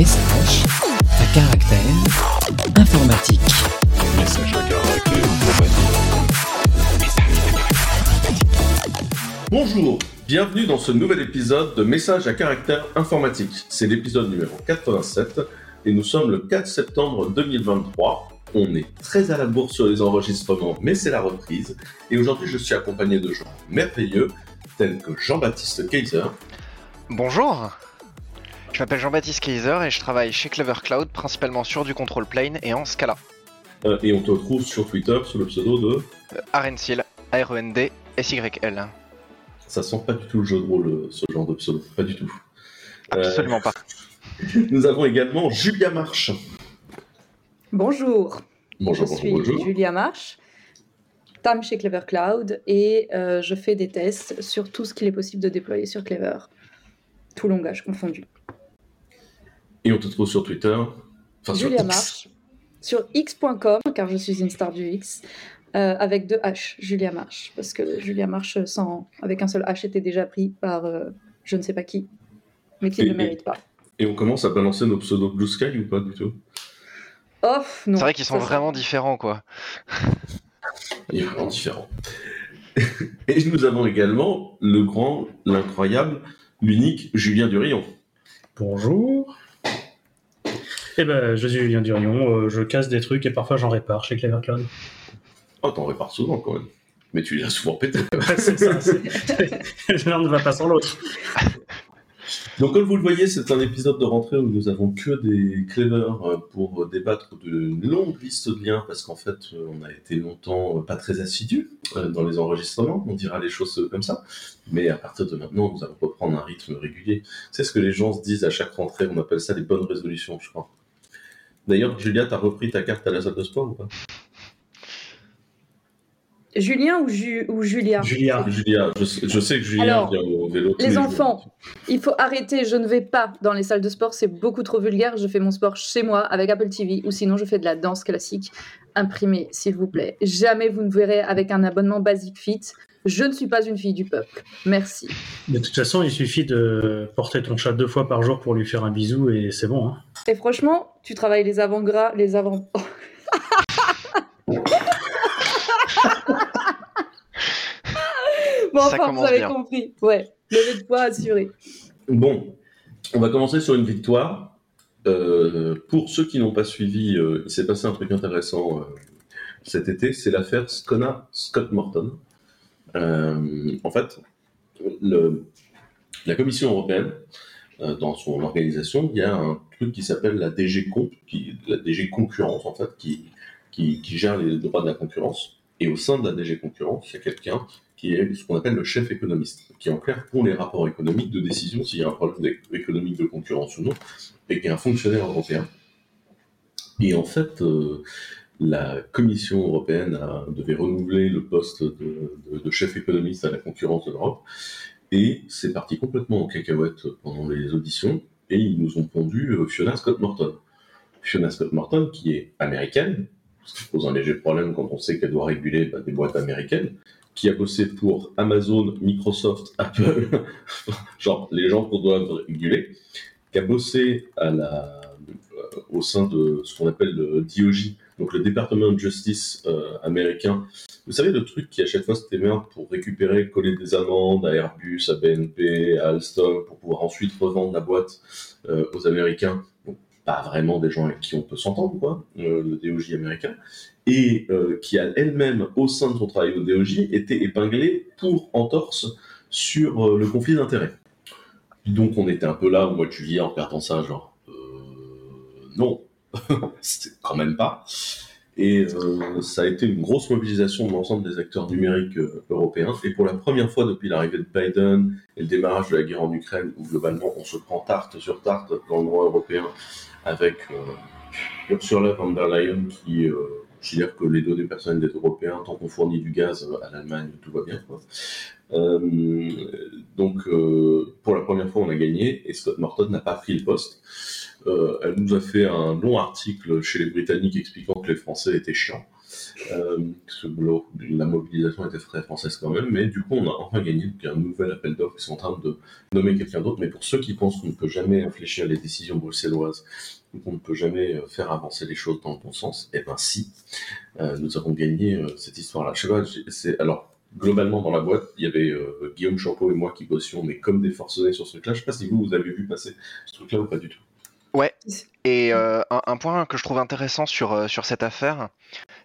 Message à caractère informatique. Message à caractère informatique. Bonjour, bienvenue dans ce nouvel épisode de Message à caractère informatique. C'est l'épisode numéro 87 et nous sommes le 4 septembre 2023. On est très à la bourre sur les enregistrements, mais c'est la reprise. Et aujourd'hui, je suis accompagné de gens merveilleux tels que Jean-Baptiste Kaiser. Bonjour Je m'appelle Jean-Baptiste Kaiser et je travaille chez Clever Cloud, principalement sur du control plane et en Scala. Euh, et on te retrouve sur Twitter sous le pseudo de... Euh, Arensil, A-R-E-N-D, S-Y-L. Ça sent pas du tout le jeu de rôle, euh, ce genre de pseudo. Pas du tout. Absolument pas. Nous avons également Julia Marche. Bonjour. Bonjour, je bonjour, suis bonjour. Julia Marche, TAM chez Clever Cloud et euh, je fais des tests sur tout ce qu'il est possible de déployer sur Clever. Tout langage confondu. Et on te trouve sur Twitter. Enfin, sur Julia X. Marche. Sur x.com, car je suis une star du X, euh, avec deux H, Julia Marche. Parce que Julia Marche sans, avec un seul H était déjà pris par euh, je ne sais pas qui, mais qui ne le mérite pas. Et on commence à balancer nos pseudos Blue Sky ou pas du tout? Off, non. C'est vrai qu'ils sont vraiment différents, quoi. Il est vraiment différent. Et nous avons également le grand, l'incroyable, l'unique Julien Durion. Bonjour. Eh ben, je suis Julien Durion, euh, je casse des trucs et parfois j'en répare chez Clever Cloud. Oh, t'en répares souvent quand même. Mais tu l'as souvent pété. Ouais, c'est ça, c'est- l'un ne va pas sans l'autre. Donc, comme vous le voyez, c'est un épisode de rentrée où nous avons que des clevers euh, pour débattre d'une longue liste de liens, parce qu'en fait, euh, on a été longtemps pas très assidus dans les enregistrements, on dira les choses comme ça. Mais à partir de maintenant, nous allons reprendre un rythme régulier. C'est ce que les gens se disent à chaque rentrée, on appelle ça les bonnes résolutions, je crois. D'ailleurs, Julia, t'as repris ta carte à la salle de sport ou pas? Julien ou, Ju- ou Julia? Julia, Julia, je, sais- je sais que Julien Alors, vient au vélo. tous Les jours. enfants, il faut arrêter. Je ne vais pas dans les salles de sport, c'est beaucoup trop vulgaire. Je fais mon sport chez moi avec Apple TV ou sinon je fais de la danse classique. Imprimez, s'il vous plaît. Jamais vous ne verrez avec un abonnement Basic Fit. Je ne suis pas une fille du peuple. Merci. de toute façon, il suffit de porter ton chat deux fois par jour pour lui faire un bisou et c'est bon. Hein. Et franchement, tu travailles les avant-gras, les avant. bon, Ça enfin, vous avez bien. compris. Ouais, levé de poids assuré. Bon, on va commencer sur une victoire. Euh, pour ceux qui n'ont pas suivi, euh, il s'est passé un truc intéressant euh, cet été, c'est l'affaire Scona Scott Morton. Euh, en fait, le- la Commission européenne, euh, dans son organisation, il y a un truc qui s'appelle la DG Comp, qui, la DG Concurrence en fait, qui, qui, qui gère les droits de la concurrence. Et au sein de la DG Concurrence, il y a quelqu'un qui est ce qu'on appelle le chef économiste, qui en clair pour les rapports économiques de décision s'il y a un problème économique de concurrence ou non, et qui est un fonctionnaire européen. Et en fait, euh, la Commission européenne devait renouveler le poste de, chef économiste à la concurrence de l'Europe, et c'est parti complètement en cacahuète pendant les auditions, et ils nous ont pondu euh, Fiona Scott Morton. Fiona Scott Morton, qui est américaine, ce qui pose un léger problème quand on sait qu'elle doit réguler bah, des boîtes américaines, qui a bossé pour Amazon, Microsoft, Apple, genre les gens qu'on doit réguler, qui a bossé euh, au sein de ce qu'on appelle le DOJ, donc le Department of Justice euh, américain. Vous savez, le truc qui à chaque fois se démerde pour récupérer, coller des amendes à Airbus, à BNP, à Alstom, pour pouvoir ensuite revendre la boîte euh, aux Américains. Donc, pas vraiment des gens avec qui on peut s'entendre, quoi, le DOJ américain et euh, qui a elle-même, au sein de son travail au DOJ, été épinglée pour entorse sur euh, le conflit d'intérêts. Donc on était un peu là au mois de juillet en regardant ça, genre, euh, non, quand même pas. Et euh, ça a été une grosse mobilisation de l'ensemble des acteurs numériques européens. Et pour la première fois depuis l'arrivée de Biden et le démarrage de la guerre en Ukraine, où globalement on se prend tarte sur tarte dans le droit européen, avec Ursula von der Leyen qui considère que les données personnelles des Européens, tant qu'on fournit du gaz à l'Allemagne, tout va bien. Quoi. Euh, donc, euh, pour la première fois, on a gagné et Scott Morton n'a pas pris le poste. Euh, elle nous a fait un long article chez les Britanniques expliquant que les Français étaient chiants. Euh, que bon, la mobilisation était très française quand même, mais du coup, on a enfin gagné donc, un nouvel appel d'offres. Ils sont en train de nommer quelqu'un d'autre. Mais pour ceux qui pensent qu'on ne peut jamais infléchir les décisions bruxelloises, ou qu'on ne peut jamais euh, faire avancer les choses dans le bon sens, eh ben si, euh, nous avons gagné euh, cette histoire-là. Je sais pas, c'est alors globalement dans la boîte, il y avait euh, Guillaume Champeau et moi qui bossions, mais comme des forcenés sur ce truc-là. Je sais pas si vous, vous avez vu passer ce truc-là ou pas du tout. Et euh, un, point que je trouve intéressant sur, euh, sur cette affaire,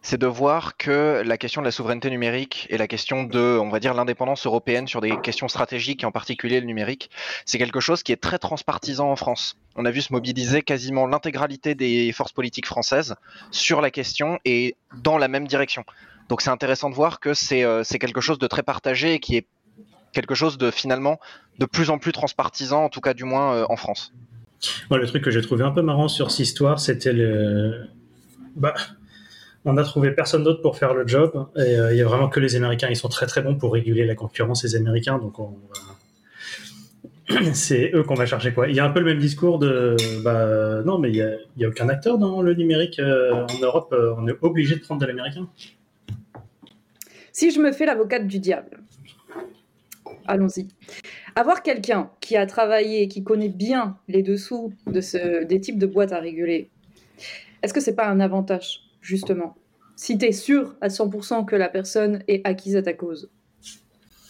c'est de voir que la question de la souveraineté numérique et la question de, on va dire, l'indépendance européenne sur des questions stratégiques, et en particulier le numérique, c'est quelque chose qui est très transpartisan en France. On a vu se mobiliser quasiment l'intégralité des forces politiques françaises sur la question et dans la même direction. Donc c'est intéressant de voir que c'est euh, quelque chose de très partagé et qui est quelque chose de finalement de plus en plus transpartisan, en tout cas du moins en France. Le truc que j'ai trouvé un peu marrant sur cette histoire, c'était le. Bah, on a trouvé personne d'autre pour faire le job. Et euh, il y a vraiment que les Américains. Ils sont très très bons pour réguler la concurrence, les Américains. Donc, c'est eux qu'on va chercher quoi. Il y a un peu le même discours de. Bah, non, mais il n'y a aucun acteur dans le numérique euh, en Europe. euh, on est obligé de prendre de l'américain. Si je me fais l'avocate du diable, allons-y. Avoir quelqu'un qui a travaillé, qui connaît bien les dessous de des types de boîtes à réguler, est-ce que c'est pas un avantage, justement? Si tu es sûr à 100% que la personne est acquise à ta cause.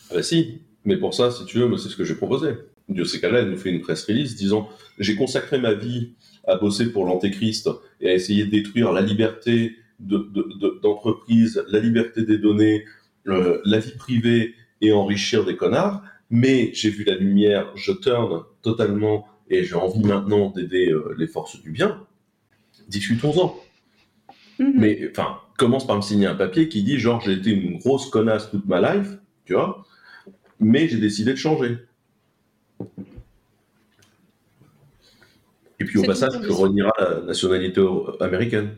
Ah bah si, mais pour ça, si tu veux, c'est ce que j'ai proposé. De ces cas-là, elle nous fait une press release disant J'ai consacré ma vie à bosser pour l'Antéchrist et à essayer de détruire la liberté de- de- de- d'entreprise, la liberté des données, euh, la vie privée et enrichir des connards. Mais j'ai vu la lumière, je turn totalement et j'ai envie maintenant d'aider euh, les forces du bien. Discutons-en. Mhm. Mais enfin, commence par me signer un papier qui dit genre j'ai été une grosse connasse toute ma life, tu vois, mais j'ai décidé de changer. Et puis au passage, condition. renierai la nationalité américaine.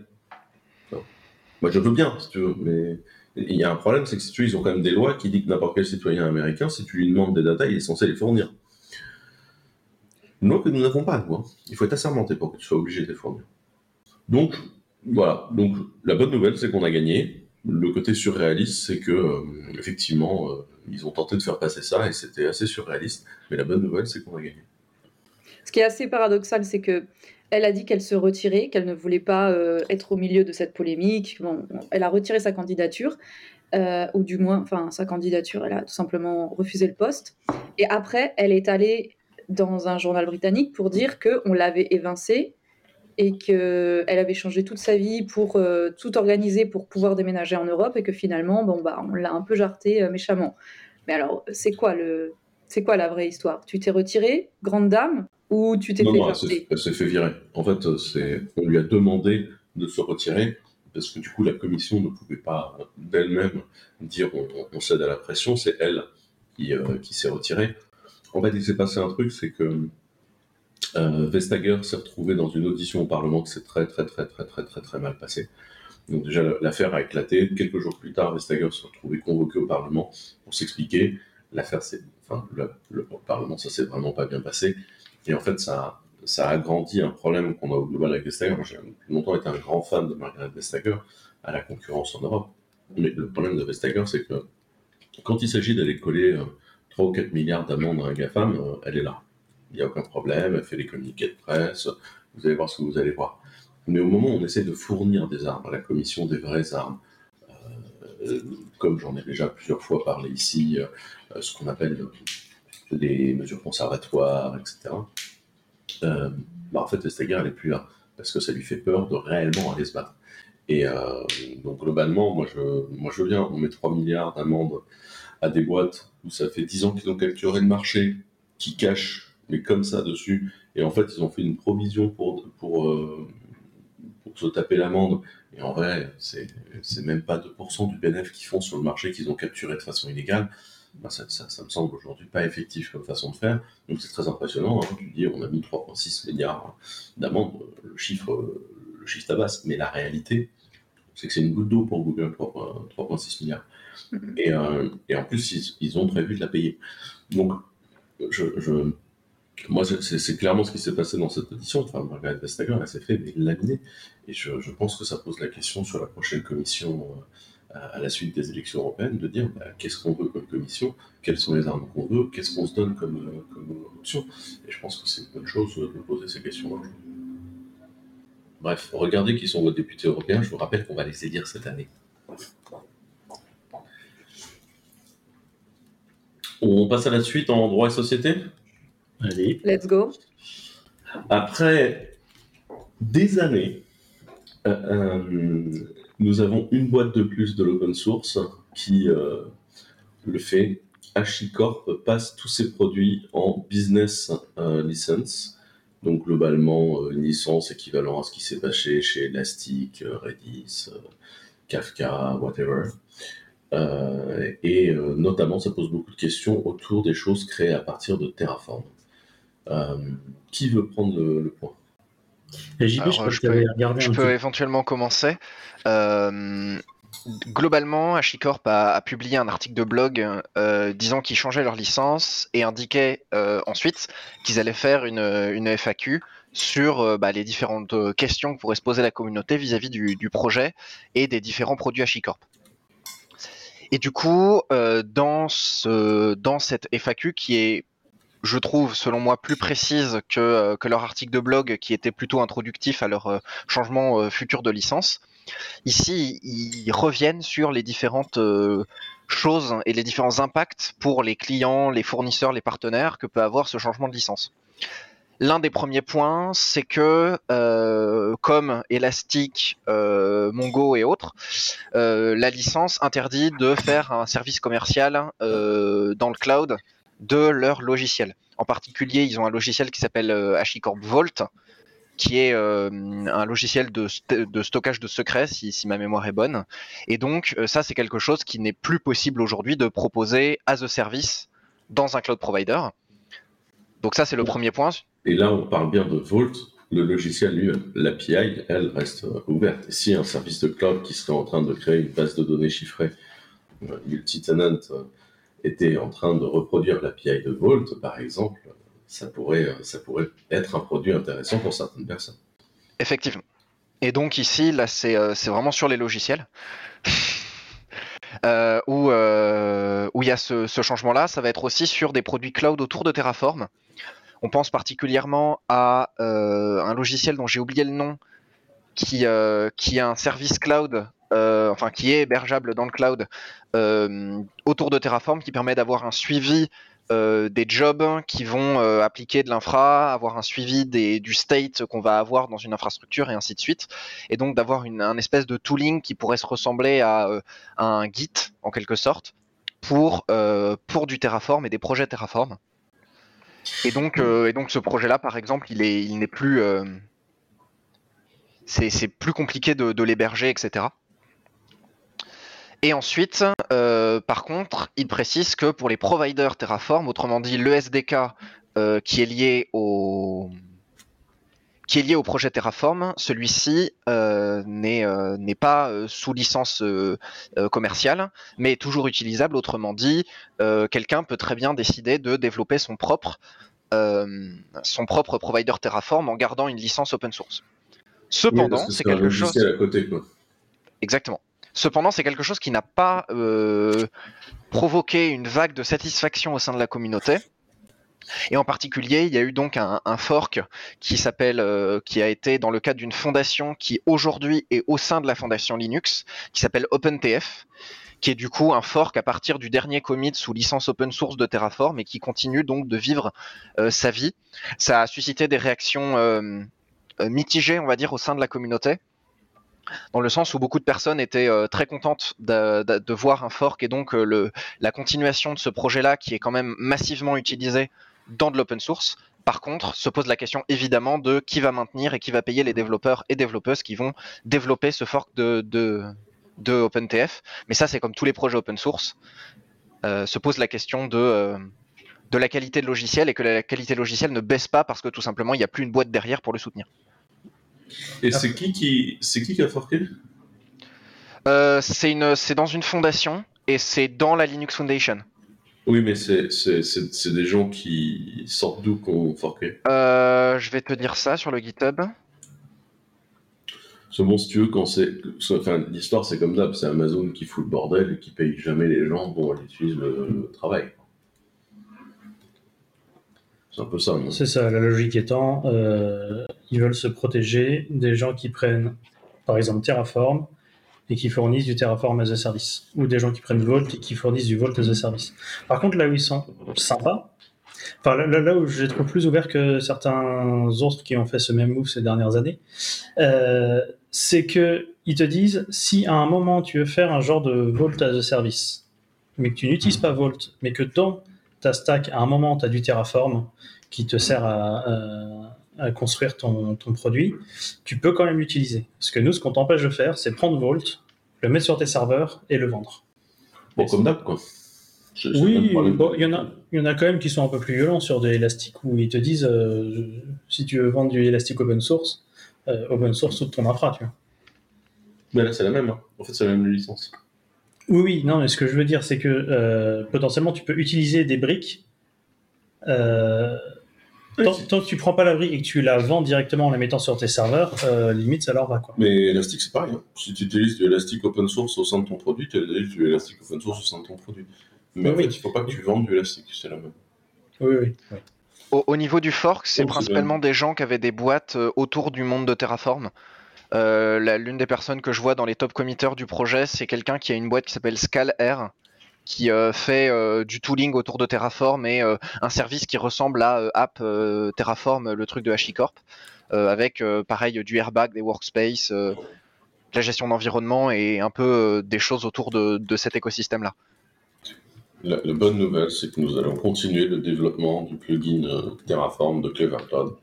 Moi, je veux bien, si tu veux, mais il y a un problème, c'est que si tu ils ont quand même des lois qui disent que n'importe quel citoyen américain, si tu lui demandes des datas, il est censé les fournir. Une loi que nous n'avons pas, nous. hein. Il faut être assermenté pour que tu sois obligé de les fournir. Donc, voilà. Donc, la bonne nouvelle, c'est qu'on a gagné. Le côté surréaliste, c'est que, euh, effectivement, euh, ils ont tenté de faire passer ça et c'était assez surréaliste. Mais la bonne nouvelle, c'est qu'on a gagné. Ce qui est assez paradoxal, c'est que elle a dit qu'elle se retirait, qu'elle ne voulait pas euh, être au milieu de cette polémique. Bon, elle a retiré sa candidature, euh, ou du moins, enfin, sa candidature, elle a tout simplement refusé le poste. Et après, elle est allée dans un journal britannique pour dire qu'on l'avait évincée et qu'elle avait changé toute sa vie pour euh, tout organiser pour pouvoir déménager en Europe et que finalement, bon, bah, on l'a un peu jarté méchamment. Mais alors, c'est quoi le, c'est quoi la vraie histoire? Tu t'es retirée, grande dame, ou tu t'es fait non, elle s'est- elle s'est fait virer. En fait, euh, on lui a demandé de se retirer parce que du coup, la commission ne pouvait pas d'elle-même dire on, cède à la pression. C'est elle qui, euh, qui s'est retirée. En fait, il s'est passé un truc, c'est que euh, Vestager s'est retrouvé dans une audition au Parlement qui s'est très, très, très, très, très, très, très mal passée. Donc déjà, l'affaire a éclaté. Quelques jours plus tard, Vestager s'est retrouvé convoqué au Parlement pour s'expliquer. L'affaire, c'est, enfin, le, le- Parlement, ça s'est vraiment pas bien passé. Et en fait, ça, ça a agrandi un problème qu'on a au global avec Vestager. Moi, j'ai longtemps été un grand fan de Margaret Vestager à la concurrence en Europe. Mais le problème de Vestager, c'est que quand il s'agit d'aller coller euh, 3 ou 4 milliards d'amendes à un GAFAM, euh, elle est là. Il n'y a aucun problème, elle fait les communiqués de presse, vous allez voir ce que vous allez voir. Mais au moment où on essaie de fournir des armes à la commission des vraies armes, euh, comme j'en ai déjà plusieurs fois parlé ici, euh, ce qu'on appelle euh, les mesures conservatoires, etc. Euh, bah, en fait, Vestager, elle n'est plus là, parce que ça lui fait peur de réellement aller se battre. Et euh, donc, globalement, moi je, moi, je bien, on met 3 milliards d'amendes à des boîtes où ça fait 10 ans qu'ils ont capturé le marché, qui cachent, mais comme ça dessus, et en fait, ils ont fait une provision pour, pour, euh, pour se taper l'amende. Et en vrai, c'est même pas 2% du bénéfice qu'ils font sur le marché qu'ils ont capturé de façon illégale. Ben, ça, ça, ça me semble aujourd'hui pas effectif comme façon de faire. Donc c'est très impressionnant. Hein. Tu dis, on a mis 3,6 milliards d'amendes, le chiffre, le chiffre tabasse. Mais la réalité, c'est que c'est une goutte d'eau pour Google, 3,6 3,6 milliards. Et, euh, et en plus, ils, ils ont prévu de la payer. Donc, je, je, Moi, c'est- clairement ce qui s'est passé dans cette audition. Enfin, Margaret Vestager, elle s'est fait mais laminer. Et je, je pense que ça pose la question sur la prochaine commission euh, à, la suite des élections européennes de dire bah, qu'est-ce qu'on veut comme commission, quelles sont les armes qu'on veut, qu'est-ce qu'on se donne comme, euh, comme option. Et je pense que c'est une bonne chose de poser ces questions-là. Bref, regardez qui sont vos députés européens. Je vous rappelle qu'on va les élire cette année. On passe à la suite en droit et société. Allez. Let's go. Après des années, euh, euh, nous avons une boîte de plus de l'open source qui euh, le fait. HashiCorp passe tous ses produits en business euh, license. Donc globalement, euh, une licence équivalent à ce qui s'est passé chez Elastic, Redis, euh, Kafka, whatever. Euh, et euh, notamment, ça pose beaucoup de questions autour des choses créées à partir de Terraform. Euh, qui veut prendre le, le point? Alors, je peux- Je éventuellement commencer. Euh, globalement, HashiCorp a, publié un article de blog euh, disant qu'ils changeaient leur licence et indiquait euh, ensuite qu'ils allaient faire une, FAQ sur bah, les différentes questions que pourrait se poser la communauté vis-à-vis du, projet et des différents produits HashiCorp. Et du coup, dans, ce, dans cette FAQ qui est, je trouve, selon moi, plus précise que, leur article de blog qui était plutôt introductif à leur changement futur de licence, ici, ils reviennent sur les différentes euh, choses et les différents impacts pour les clients, les fournisseurs, les partenaires que peut avoir ce changement de licence. L'un des premiers points, c'est que euh, comme Elastic, euh, Mongo et autres, la licence interdit de faire un service commercial dans le cloud de leur logiciel. En particulier, ils ont un logiciel qui s'appelle HashiCorp Vault, qui est euh, un logiciel de, st- de stockage de secrets, si, ma mémoire est bonne. Et donc, euh, ça, c'est quelque chose qui n'est plus possible aujourd'hui de proposer as a service dans un cloud provider. Donc ça, c'est le premier point. Et là, on parle bien de Vault, le logiciel lui-même. L'API, elle, reste euh, ouverte. Et si un service de cloud qui serait en train de créer une base de données chiffrée multi-tenant était en train de reproduire l'API de Vault, par exemple, ça pourrait, euh, ça pourrait être un produit intéressant pour certaines personnes. Effectivement. Et donc ici, là, c'est euh, vraiment sur les logiciels. Euh, où euh, où il y a ce, changement-là, ça va être aussi sur des produits cloud autour de Terraform. On pense particulièrement à un logiciel dont j'ai oublié le nom, qui, qui a un service cloud, enfin qui est hébergeable dans le cloud autour de Terraform, qui permet d'avoir un suivi euh, des jobs qui vont euh, appliquer de l'infra, avoir un suivi des, du state qu'on va avoir dans une infrastructure et ainsi de suite. Et donc d'avoir une un espèce de tooling qui pourrait se ressembler à, euh, un Git en quelque sorte pour, pour du Terraform et des projets Terraform. Et donc, et donc ce projet-là, par exemple, il est, il n'est plus, c'est, plus compliqué de l'héberger, etc. Et ensuite, euh, par contre, il précise que pour les providers Terraform, autrement dit le SDK euh, qui est lié au qui est lié au projet Terraform, celui-ci euh, n'est euh, n'est pas euh, sous licence commerciale, mais est toujours utilisable. Autrement dit, quelqu'un peut très bien décider de développer son propre son propre provider Terraform en gardant une licence open source. Cependant, c'est quelque chose. à côté, quoi. Exactement. Cependant, c'est quelque chose qui n'a pas euh, provoqué une vague de satisfaction au sein de la communauté. Et en particulier, il y a eu donc un, fork qui s'appelle, euh, qui a été dans le cadre d'une fondation qui aujourd'hui est au sein de la fondation Linux, qui s'appelle OpenTF, qui est du coup un fork à partir du dernier commit sous licence open source de Terraform et qui continue donc de vivre euh, sa vie. Ça a suscité des réactions mitigées, on va dire, au sein de la communauté dans le sens où beaucoup de personnes étaient euh, très contentes de, de- de voir un fork et donc euh, la continuation de ce projet-là qui est quand même massivement utilisé dans de l'open source. Par contre, se pose la question évidemment de qui va maintenir et qui va payer les développeurs et développeuses qui vont développer ce fork de, de, de OpenTF. Mais ça, c'est comme tous les projets open source. Euh, se pose la question de, de la qualité de logiciel et que la qualité logicielle ne baisse pas parce que tout simplement il n'y a plus une boîte derrière pour le soutenir. Et c'est qui qui, c'est qui qui a forqué Euh, c'est une, c'est dans une fondation et c'est dans la Linux Foundation. Oui, mais c'est c'est- c'est- c'est des gens qui sortent d'où qu'on forqué. Euh, je vais te dire ça sur le GitHub. Ce bon, si tu veux, quand c'est. Enfin, l'histoire, c'est comme d'hab, c'est Amazon qui fout le bordel et qui paye jamais les gens pour aller utiliser le, le travail. C'est un peu ça, C'est ça, la logique étant, euh, ils veulent se protéger des gens qui prennent, par exemple, Terraform et qui fournissent du Terraform as a service, ou des gens qui prennent Vault et qui fournissent du Vault as a service. Par contre, là où ils sont sympas, enfin là, où je les plus ouverts que certains autres qui ont fait ce même move ces dernières années, euh, c'est que ils te disent si à un moment tu veux faire un genre de Vault as a service, mais que tu n'utilises pas Vault, mais que dans ta stack, à un moment, tu as du Terraform qui te sert à, à- à construire ton, ton produit, tu peux quand même l'utiliser. Parce que nous, ce qu'on t'empêche de faire, c'est prendre Vault, le mettre sur tes serveurs et le vendre. Bon, comme d'hab, quoi. De Oui, bon, il y, en a- il y en a quand même qui sont un peu plus violents sur des élastiques où ils te disent euh, si tu veux vendre du élastique open source, euh, open source toute ton infra, tu vois. Mais là, c'est la même. hein. En fait, c'est la même licence. Oui, oui, non, mais ce que je veux dire, c'est que euh, potentiellement, tu peux utiliser des briques. euh, tant, tant que tu prends pas la brique et que tu la vends directement en la mettant sur tes serveurs, euh, limite, ça leur va, quoi. Mais Elastic, c'est pareil. hein. Si tu utilises du Elastic open source au sein de ton produit, tu utilises du Elastic open source au sein de ton produit. Mais en Oui. fait, il faut pas que tu vendes du Elastic, c'est la même. Oui, oui. oui. Au, au niveau du fork, c'est principalement des gens qui avaient des boîtes autour du monde de Terraform. Euh, L'une des personnes que je vois dans les top committers du projet, c'est quelqu'un qui a une boîte qui s'appelle ScalAir, qui euh, fait euh, du tooling autour de Terraform et euh, un service qui ressemble à App Terraform, le truc de HashiCorp, avec pareil du airbag, des workspaces, de la gestion d'environnement et un peu des choses autour de, cet écosystème-là. La, la bonne nouvelle, c'est que nous allons continuer le développement du plugin Terraform de Clever Cloud,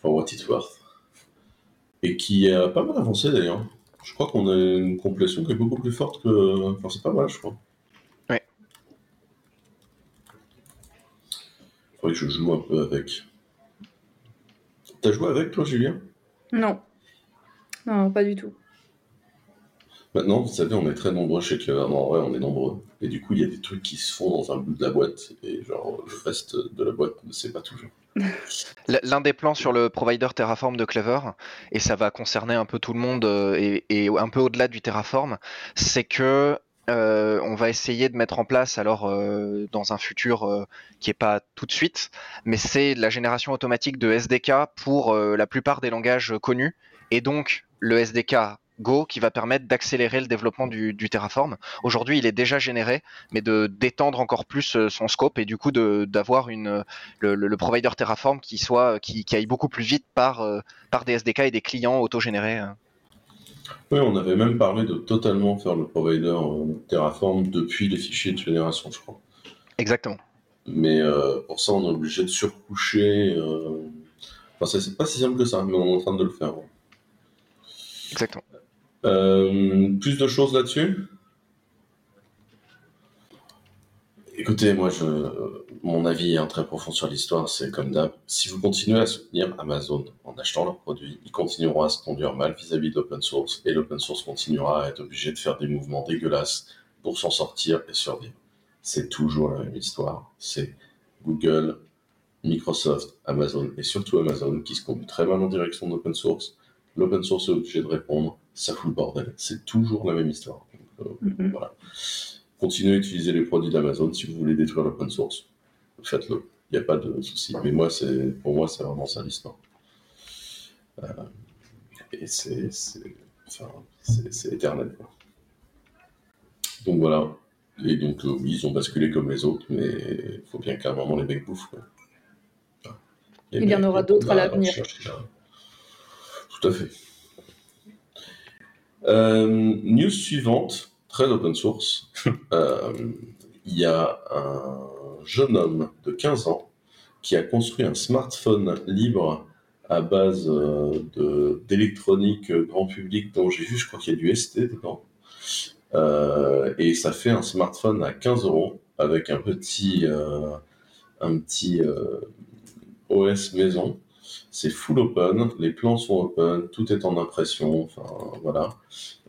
for what it's worth, et qui a pas mal avancé d'ailleurs. Je crois qu'on a une complétion qui est beaucoup plus forte que. Enfin, c'est pas mal, je crois. Ouais. Faudrait que je joue un peu avec. T'as joué avec toi, Julien? Non. Non, pas du tout. Maintenant, vous savez, on est très nombreux chez Clever. Non, ouais, on est nombreux. Et du coup, il y a des trucs qui se font dans un bout de la boîte, et genre, le reste de la boîte ne sait pas toujours. L'un des plans sur le provider Terraform de Clever, et ça va concerner un peu tout le monde euh, et, un peu au-delà du Terraform, c'est que euh, on va essayer de mettre en place, alors euh, dans un futur qui est pas tout de suite, mais c'est la génération automatique de SDK pour la plupart des langages connus, et donc le SDK Go qui va permettre d'accélérer le développement du, du Terraform. Aujourd'hui, il est déjà généré, mais de d'étendre encore plus euh, son scope et du coup d'avoir une le, provider Terraform qui soit qui, qui aille beaucoup plus vite par euh, par des SDK et des clients autogénérés. euh. Oui, on avait même parlé de totalement faire le provider euh, Terraform depuis les fichiers de génération, je crois. Exactement. Mais euh, pour ça, on est obligé de surcoucher. euh, Enfin, c'est- pas si simple que ça, mais on est en train de le faire. ouais. Exactement. Euh, plus de choses là-dessus? Écoutez, moi, mon avis est très profond sur l'histoire, c'est comme d'hab. Si vous continuez à soutenir Amazon en achetant leurs produits, ils continueront à se conduire mal vis-à-vis de l'open source, et l'open source continuera à être obligé de faire des mouvements dégueulasses pour s'en sortir et survivre. C'est toujours la même histoire. C'est Google, Microsoft, Amazon, et surtout Amazon qui se conduit très mal en direction de l'open source. L'open source est obligé de répondre, ça fout le bordel. C'est toujours la même histoire. Donc, euh, Mhm. voilà. Continuez à utiliser les produits d'Amazon si vous voulez détruire l'open source. Faites-le. Il n'y a pas de souci. Mais moi, c'est, pour moi, c'est vraiment ça l'histoire. Euh, et c'est, enfin, éternel. quoi. Donc voilà. Et donc, euh, oui, ils ont basculé comme les autres, mais il faut bien qu'à un moment, les mecs bouffent. quoi. Il y en aura d'autres à l'avenir. Tout à fait. Euh, news suivante, très open source. Euh, il y a un jeune homme de 15 ans qui a construit un smartphone libre à base euh, d'électronique grand public dont j'ai vu, je crois qu'il y a du ST dedans. Et ça fait un smartphone à 15 euros avec un petit, un petit OS maison. C'est full open, les plans sont open, tout est en impression, enfin voilà.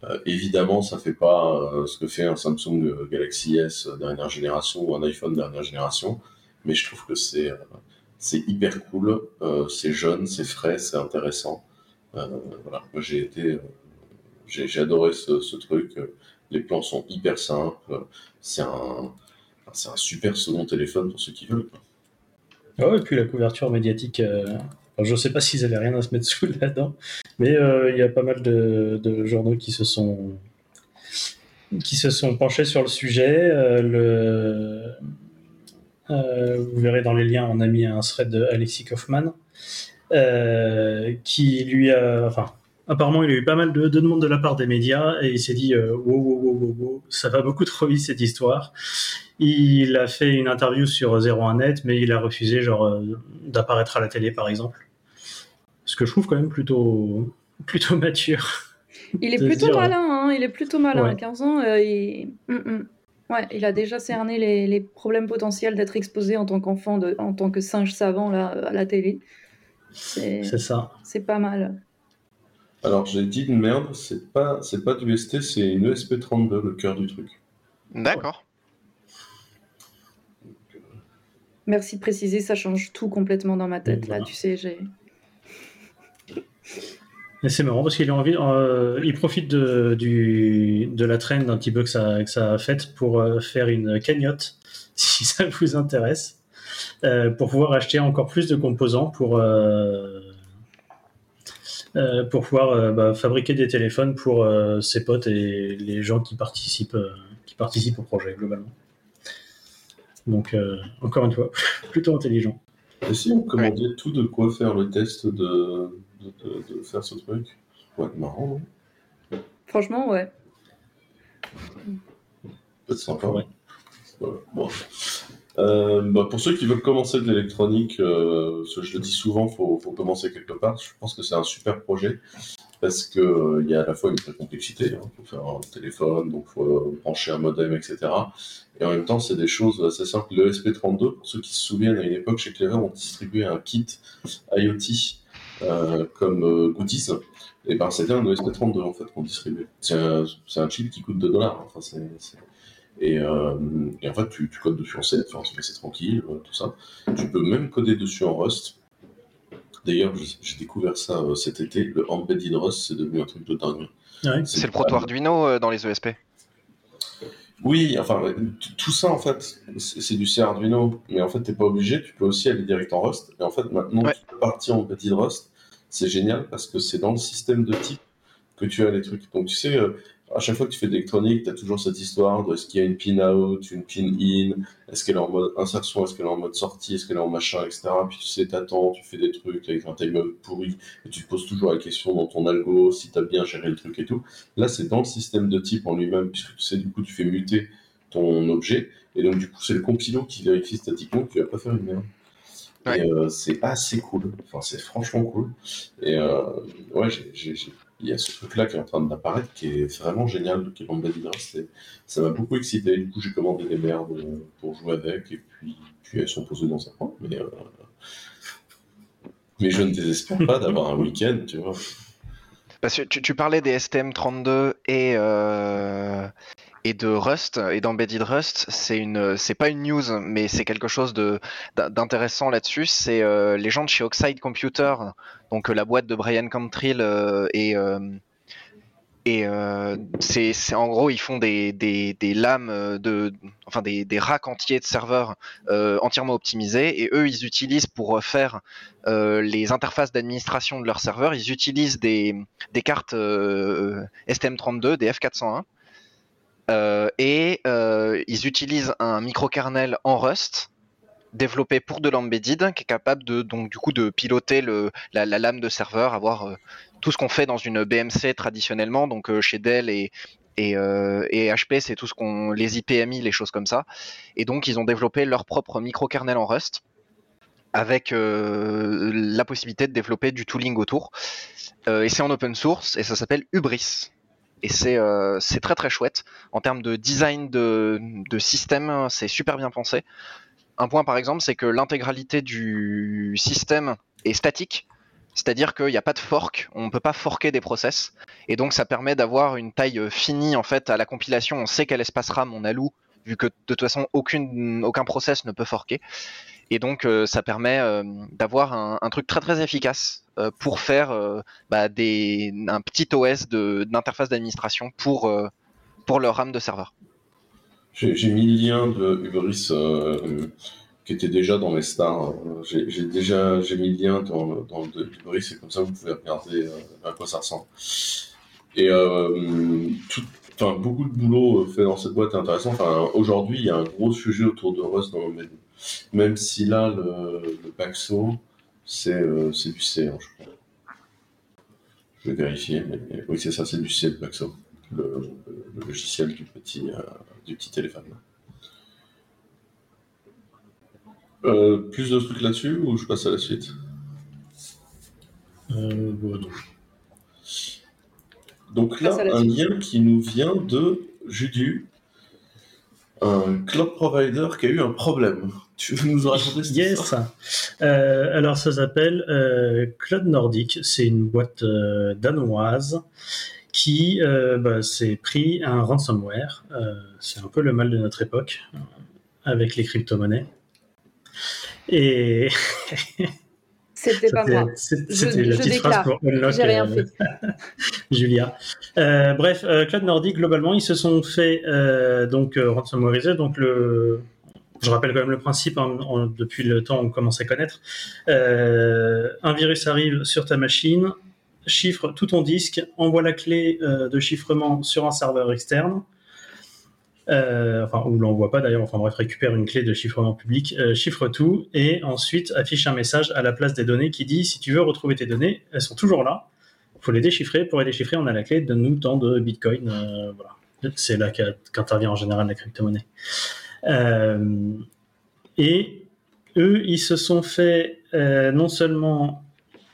Euh, évidemment, ça fait pas euh, ce que fait un Samsung Galaxy S dernière génération ou un iPhone dernière génération, mais je trouve que c'est c'est hyper cool, c'est jeune, c'est frais, c'est intéressant. voilà, j'ai été, j'ai adoré ce, truc. Les plans sont hyper simples. C'est un, un super second téléphone pour ceux qui veulent. Ah et puis la couverture médiatique. Euh, je ne sais pas s'ils avaient rien à se mettre sous là-dedans, mais euh, il y a pas mal de, journaux qui se sont qui se sont penchés sur le sujet. Euh, le, vous verrez dans les liens, on a mis un thread de Alexis Kaufman qui lui a, enfin, apparemment, il a eu pas mal de, demandes de la part des médias et il s'est dit wow, wow, wow, wow, ça va beaucoup trop vite cette histoire. Il a fait une interview sur 01net, mais il a refusé genre euh, d'apparaître à la télé, par exemple. Ce que je trouve quand même plutôt, plutôt mature. Il est plutôt malin, hein, il est plutôt malin. À 15 ans, euh, il... Mm, mm. Ouais, il a déjà cerné les, problèmes potentiels d'être exposé en tant qu'enfant, en tant que singe savant là, à la télé. C'est ça. C'est pas mal. Alors j'ai dit une merde, c'est pas, c'est pas du ST, c'est une ESP32, le cœur du truc. D'accord. Merci de préciser, ça change tout complètement dans ma tête. Là, tu sais, j'ai. C'est marrant parce qu'il a envie, euh, il profite de, du, de la traîne d'un petit peu que ça, que ça a fait pour euh, faire une cagnotte, si ça vous intéresse, euh, pour pouvoir acheter encore plus de composants pour, pour pouvoir bah, fabriquer des téléphones pour ses potes et les gens qui participent, qui participent au projet globalement. Donc, euh, encore une fois, plutôt intelligent. Et si on commandait tout de quoi faire le test de, de, faire ce truc Ouais, marrant, non? Franchement, ouais. Peut-être sympa. Ouais. Bon. Euh, bah, pour ceux qui veulent commencer de l'électronique, euh, je le dis souvent, il faut, faut, commencer quelque part. Je pense que c'est un super projet parce qu'il euh, il y a à la fois une vraie complexité. Il hein. faut faire un téléphone, donc il faut brancher un modem, etc. Et en même temps, c'est des choses assez simples. Le SP32, pour ceux qui se souviennent, à une époque, chez Clever, on distribuait un kit IoT comme goodies. Et ben, c'était un ESP32 en fait qu'on distribuait. C'est un, un, chip qui coûte 2 dollars. Enfin, c'est euh, et, en fait, tu, codes dessus en C, enfin, c'est tranquille, euh, tout ça. Tu peux même coder dessus en Rust. D'ailleurs, j'ai découvert ça euh, cet été. Le embedded Rust, c'est devenu un truc de dingue. c'est le proto Arduino dans les ESP. Oui, enfin, tout ça, en fait, c'est du C Arduino. Mais en fait, t'es pas obligé. Tu peux aussi aller direct en Rust. Et en fait, maintenant, tu peux partir en embedded Rust. C'est génial parce que c'est dans le système de type que tu as les trucs. Donc, tu sais, à chaque fois que tu fais de l'électronique, tu as toujours cette histoire de est-ce qu'il y a une pin out, une pin in, est-ce qu'elle est en mode insertion, est-ce qu'elle est en mode sortie, est-ce qu'elle est en machin, etc. Puis tu sais, t'attends, tu fais des trucs avec un timeout pourri, et tu te poses toujours la question dans ton algo si tu as bien géré le truc et tout. Là, c'est dans le système de type en lui-même, puisque tu sais, du coup, tu fais muter ton objet, et donc du coup, c'est le compilo qui vérifie statiquement que tu vas pas faire une merde. Et euh, c'est assez cool, enfin, c'est franchement cool. Et euh, ouais, j'ai il y a ce truc-là qui est en train d'apparaître, qui est vraiment génial, qui est Embedded Ça m'a beaucoup excité. Du coup, j'ai commandé des merdes pour jouer avec, et puis, puis elles sont posées dans un coin. Mais, euh, mais je ne désespère pas d'avoir un week-end, tu vois. Parce que tu, parlais des STM32 et, euh, et de Rust et d'embedded Rust, c'est une, pas une news, mais c'est quelque chose d'intéressant là-dessus. C'est euh, les gens de chez Oxide Computer, donc euh, la boîte de Brian Cantrill euh, et en gros ils font des, lames enfin des, racks entiers de serveurs entièrement optimisés et eux ils utilisent pour faire les interfaces d'administration de leurs serveurs ils utilisent des, cartes STM32 des F401 euh, et euh, ils utilisent un microkernel en Rust développé pour de l'embedded qui est capable de donc du coup de piloter la, lame de serveur, avoir euh, tout ce qu'on fait dans une BMC traditionnellement, donc chez Dell et, HP, c'est tout ce qu'on les IPMI, les choses comme ça. Et donc ils ont développé leur propre microkernel en Rust avec la possibilité de développer du tooling autour. et c'est en open source et ça s'appelle Hubris et euh, c'est très très chouette. En termes de design de, système c'est super bien pensé. Un point par exemple, c'est que l'intégralité du système est statique. C'est-à-dire qu'il n'y a pas de fork, on ne peut pas forker des process, et donc ça permet d'avoir une taille finie en fait à la compilation. On sait quel espace RAM on alloue, vu que de toute façon aucune, aucun process ne peut forker, et donc euh, ça permet euh, d'avoir un, truc très très efficace euh, pour faire bah, un petit OS d'interface d'administration pour pour le RAM de serveur. J'ai mis le lien de Hubris qui était déjà dans mes stars. J'ai déjà mis le lien dans, dans de Hubris et comme ça vous pouvez regarder à quoi ça ressemble. Et euh, beaucoup de boulot fait dans cette boîte est intéressant. Aujourd'hui, il y a un gros sujet autour de Rust dans le. Même si là, le, le Paxo, c'est euh, c'est du C, hein, je crois. Je vais vérifier, mais oui, c'est ça, c'est du C, le Paxo. Le, le logiciel du petit, euh, du petit téléphone. Euh, plus de trucs là-dessus ou je passe à la suite? Euh, bon, non. Donc là, un lien qui nous vient de Judu, un cloud provider qui a eu un problème. Tu veux nous raconter cette Yes. histoire Euh, alors ça s'appelle euh, Cloud Nordic. C'est une boîte euh, danoise qui euh, bah, s'est pris un ransomware. Euh, c'est un peu le mal de notre époque avec les crypto-monnaies. Et C'était pas moi. c'était la petite déclare. phrase pour unlock J'ai rien euh, fait. Julia. Euh, bref, euh, Cloud Nordic, globalement, ils se sont fait euh, donc euh, ransomwareiser. Donc le, je rappelle quand même le principe hein, depuis le temps on commence à connaître. Euh, un virus arrive sur ta machine, chiffre tout ton disque, envoie la clé euh, de chiffrement sur un serveur externe. Euh, enfin, ou l'envoie pas d'ailleurs, enfin bref, récupère une clé de chiffrement public, euh, chiffre tout, et ensuite affiche un message à la place des données qui dit si tu veux retrouver tes données, elles sont toujours là, il faut les déchiffrer. Pour les déchiffrer, on a la clé, donne-nous tant de bitcoin. voilà. C'est là qu'intervient en général la crypto-monnaie. Euh, et eux, ils se sont fait euh, non seulement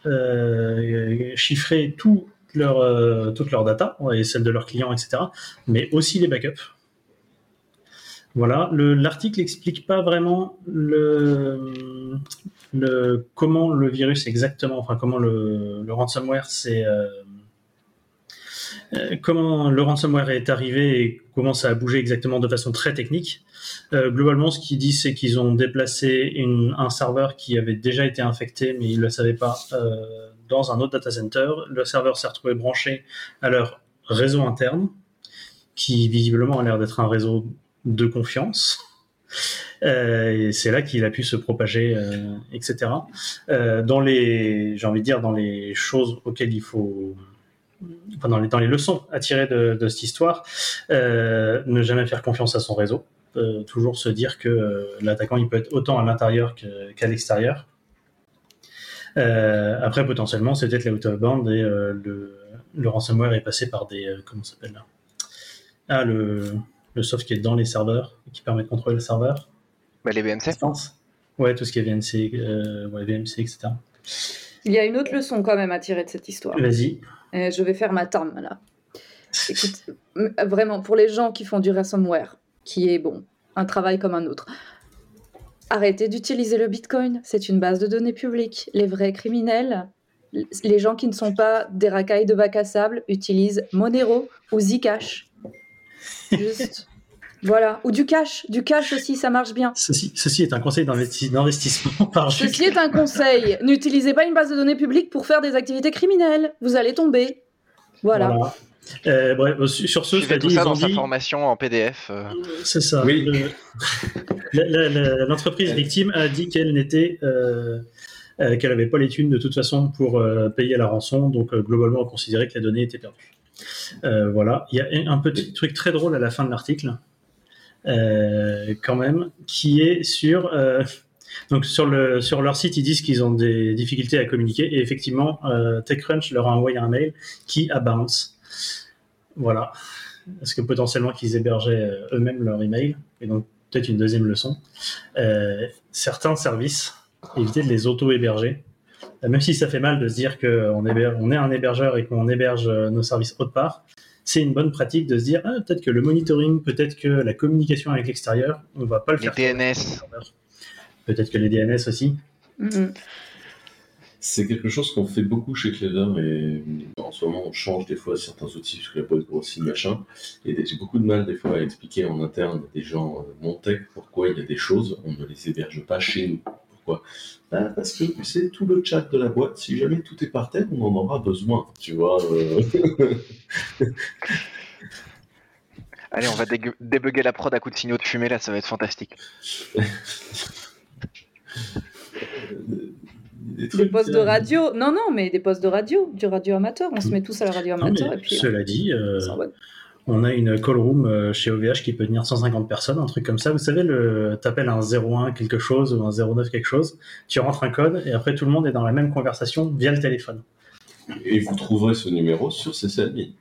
euh, chiffrer tout leur, euh, toute leur data et celle de leurs clients, etc., mais aussi les backups. Voilà, Le- l'article n'explique pas vraiment le, comment le virus exactement, enfin comment le, ransomware euh, comment le ransomware est arrivé et comment ça a bougé exactement de façon très technique. Euh, globalement, ce qu'ils disent, c'est qu'ils ont déplacé une- un serveur qui avait déjà été infecté, mais ils ne le savaient pas, euh, dans un autre data center. Le serveur s'est retrouvé branché à leur réseau interne, qui visiblement a l'air d'être un réseau de confiance. Euh, et c'est là qu'il a pu se propager, euh, etc. Euh, dans les, j'ai envie de dire, dans les choses auxquelles il faut, enfin, dans les, dans les leçons à tirer de, de cette histoire, euh, ne jamais faire confiance à son réseau. Euh, toujours se dire que euh, l'attaquant il peut être autant à l'intérieur qu'à l'extérieur. Après, potentiellement, c'est peut-être la out of band et le, le ransomware est passé par des. comment s'appelle là? Ah, le, le soft qui est dans les serveurs, qui permet de contrôler le serveur. Bah, les. Distance. Ouais, tout ce qui est euh, ouais, VMC, etc. Il y a une autre leçon quand même à tirer de cette histoire. Vas-y. Euh, je vais faire ma tarme là. Écoute, vraiment, pour les gens qui font du ransomware, qui est bon, un travail comme un autre, arrêtez d'utiliser le bitcoin. C'est une base de données publique. Les vrais criminels, les gens qui ne sont pas des racailles de bac à sable, utilisent Monero ou Zcash. Juste. Voilà. Ou du cash. Du cash aussi, ça marche bien. Ceci, ceci est un conseil d'investi- d'investissement par. Ceci est un conseil. N'utilisez pas une base de données publique pour faire des activités criminelles. Vous allez tomber. Voilà. Euh, bref, sur sur ce, Suivez cela tout dit, ça dans sa formation en PDF. euh. C'est ça. Oui. Le- L'entreprise victime a dit qu'elle n'était, euh, euh, qu'elle n'avait pas les thunes de toute façon pour euh, payer la rançon, donc euh, globalement on considérait que la donnée était perdue. Euh, voilà. Il y a un petit truc très drôle à la fin de l'article, euh, quand même, qui est sur. euh, donc sur, le, sur leur site, ils disent qu'ils ont des difficultés à communiquer et effectivement, euh, TechCrunch leur a envoyé un mail qui a bounce. Voilà. Est-ce que potentiellement qu'ils hébergeaient euh, eux-mêmes leur email Et donc peut-être une deuxième leçon. Euh, certains services, évitez de les auto-héberger. Euh, Même si ça fait mal de se dire qu'on on est un hébergeur et qu'on héberge euh, nos services autre part, c'est une bonne pratique de se dire ah, peut-être que le monitoring, peut-être que la communication avec l'extérieur, on va pas le Les faire. DNS. Peut-être que les DNS aussi. Mhm. C'est quelque chose qu'on fait beaucoup chez Clever et en ce moment on change des fois certains outils parce que la boîte grossit machin. Et j'ai beaucoup de mal des fois à expliquer en interne à des gens euh, non tech pourquoi il y a des choses, on ne les héberge pas chez nous. Pourquoi Bah, Parce que tu sais, tout le chat de la boîte, si jamais tout est par terre, on en aura besoin. Tu vois euh. Allez, on va dégue- débugger la prod à coups de signaux de fumée là, ça va être fantastique. Des postes de euh, radio. Non, non, mais des postes de radio, du radio amateur. On se met tous à la radio amateur et puis. cela dit, euh, on a une call room euh, chez OVH qui peut tenir 150 personnes, un truc comme ça. Vous savez, le t'appelles un 01 quelque chose ou un 09 quelque chose, tu rentres un code et après tout le monde est dans la même conversation via le téléphone. Et vous trouverez ce numéro sur CCNI.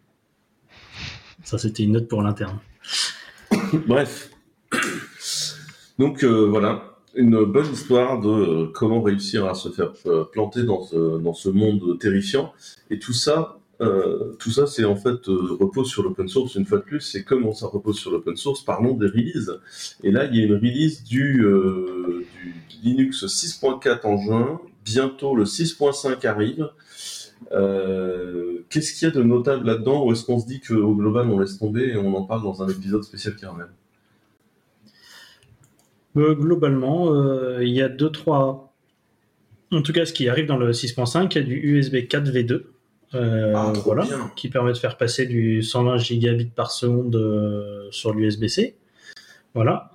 Ça, c'était une note pour l'interne. Bref. Donc euh, voilà, une bonne histoire de euh, comment réussir à se faire euh, planter dans ce, dans ce monde terrifiant. Et tout ça, euh, tout ça, c'est en fait euh, repose sur l'open source une fois de plus. Et comment ça repose sur l'open source Parlons des releases. Et là, il y a une release du, euh, Linux 6.4 en juin. Bientôt, le 6.5 arrive. Qu'est-ce qu'il y a de notable là-dedans? Ou est-ce qu'on se dit qu'au global, on laisse tomber et on en parle dans un épisode spécial kernel? Globalement, il y a deux, trois. En tout cas, ce qui arrive dans le 6.5, il y a du USB 4 V2. Euh, Ah, voilà, bien. qui permet de faire passer du 120 gigabits par seconde euh, sur l'USB-C. Voilà.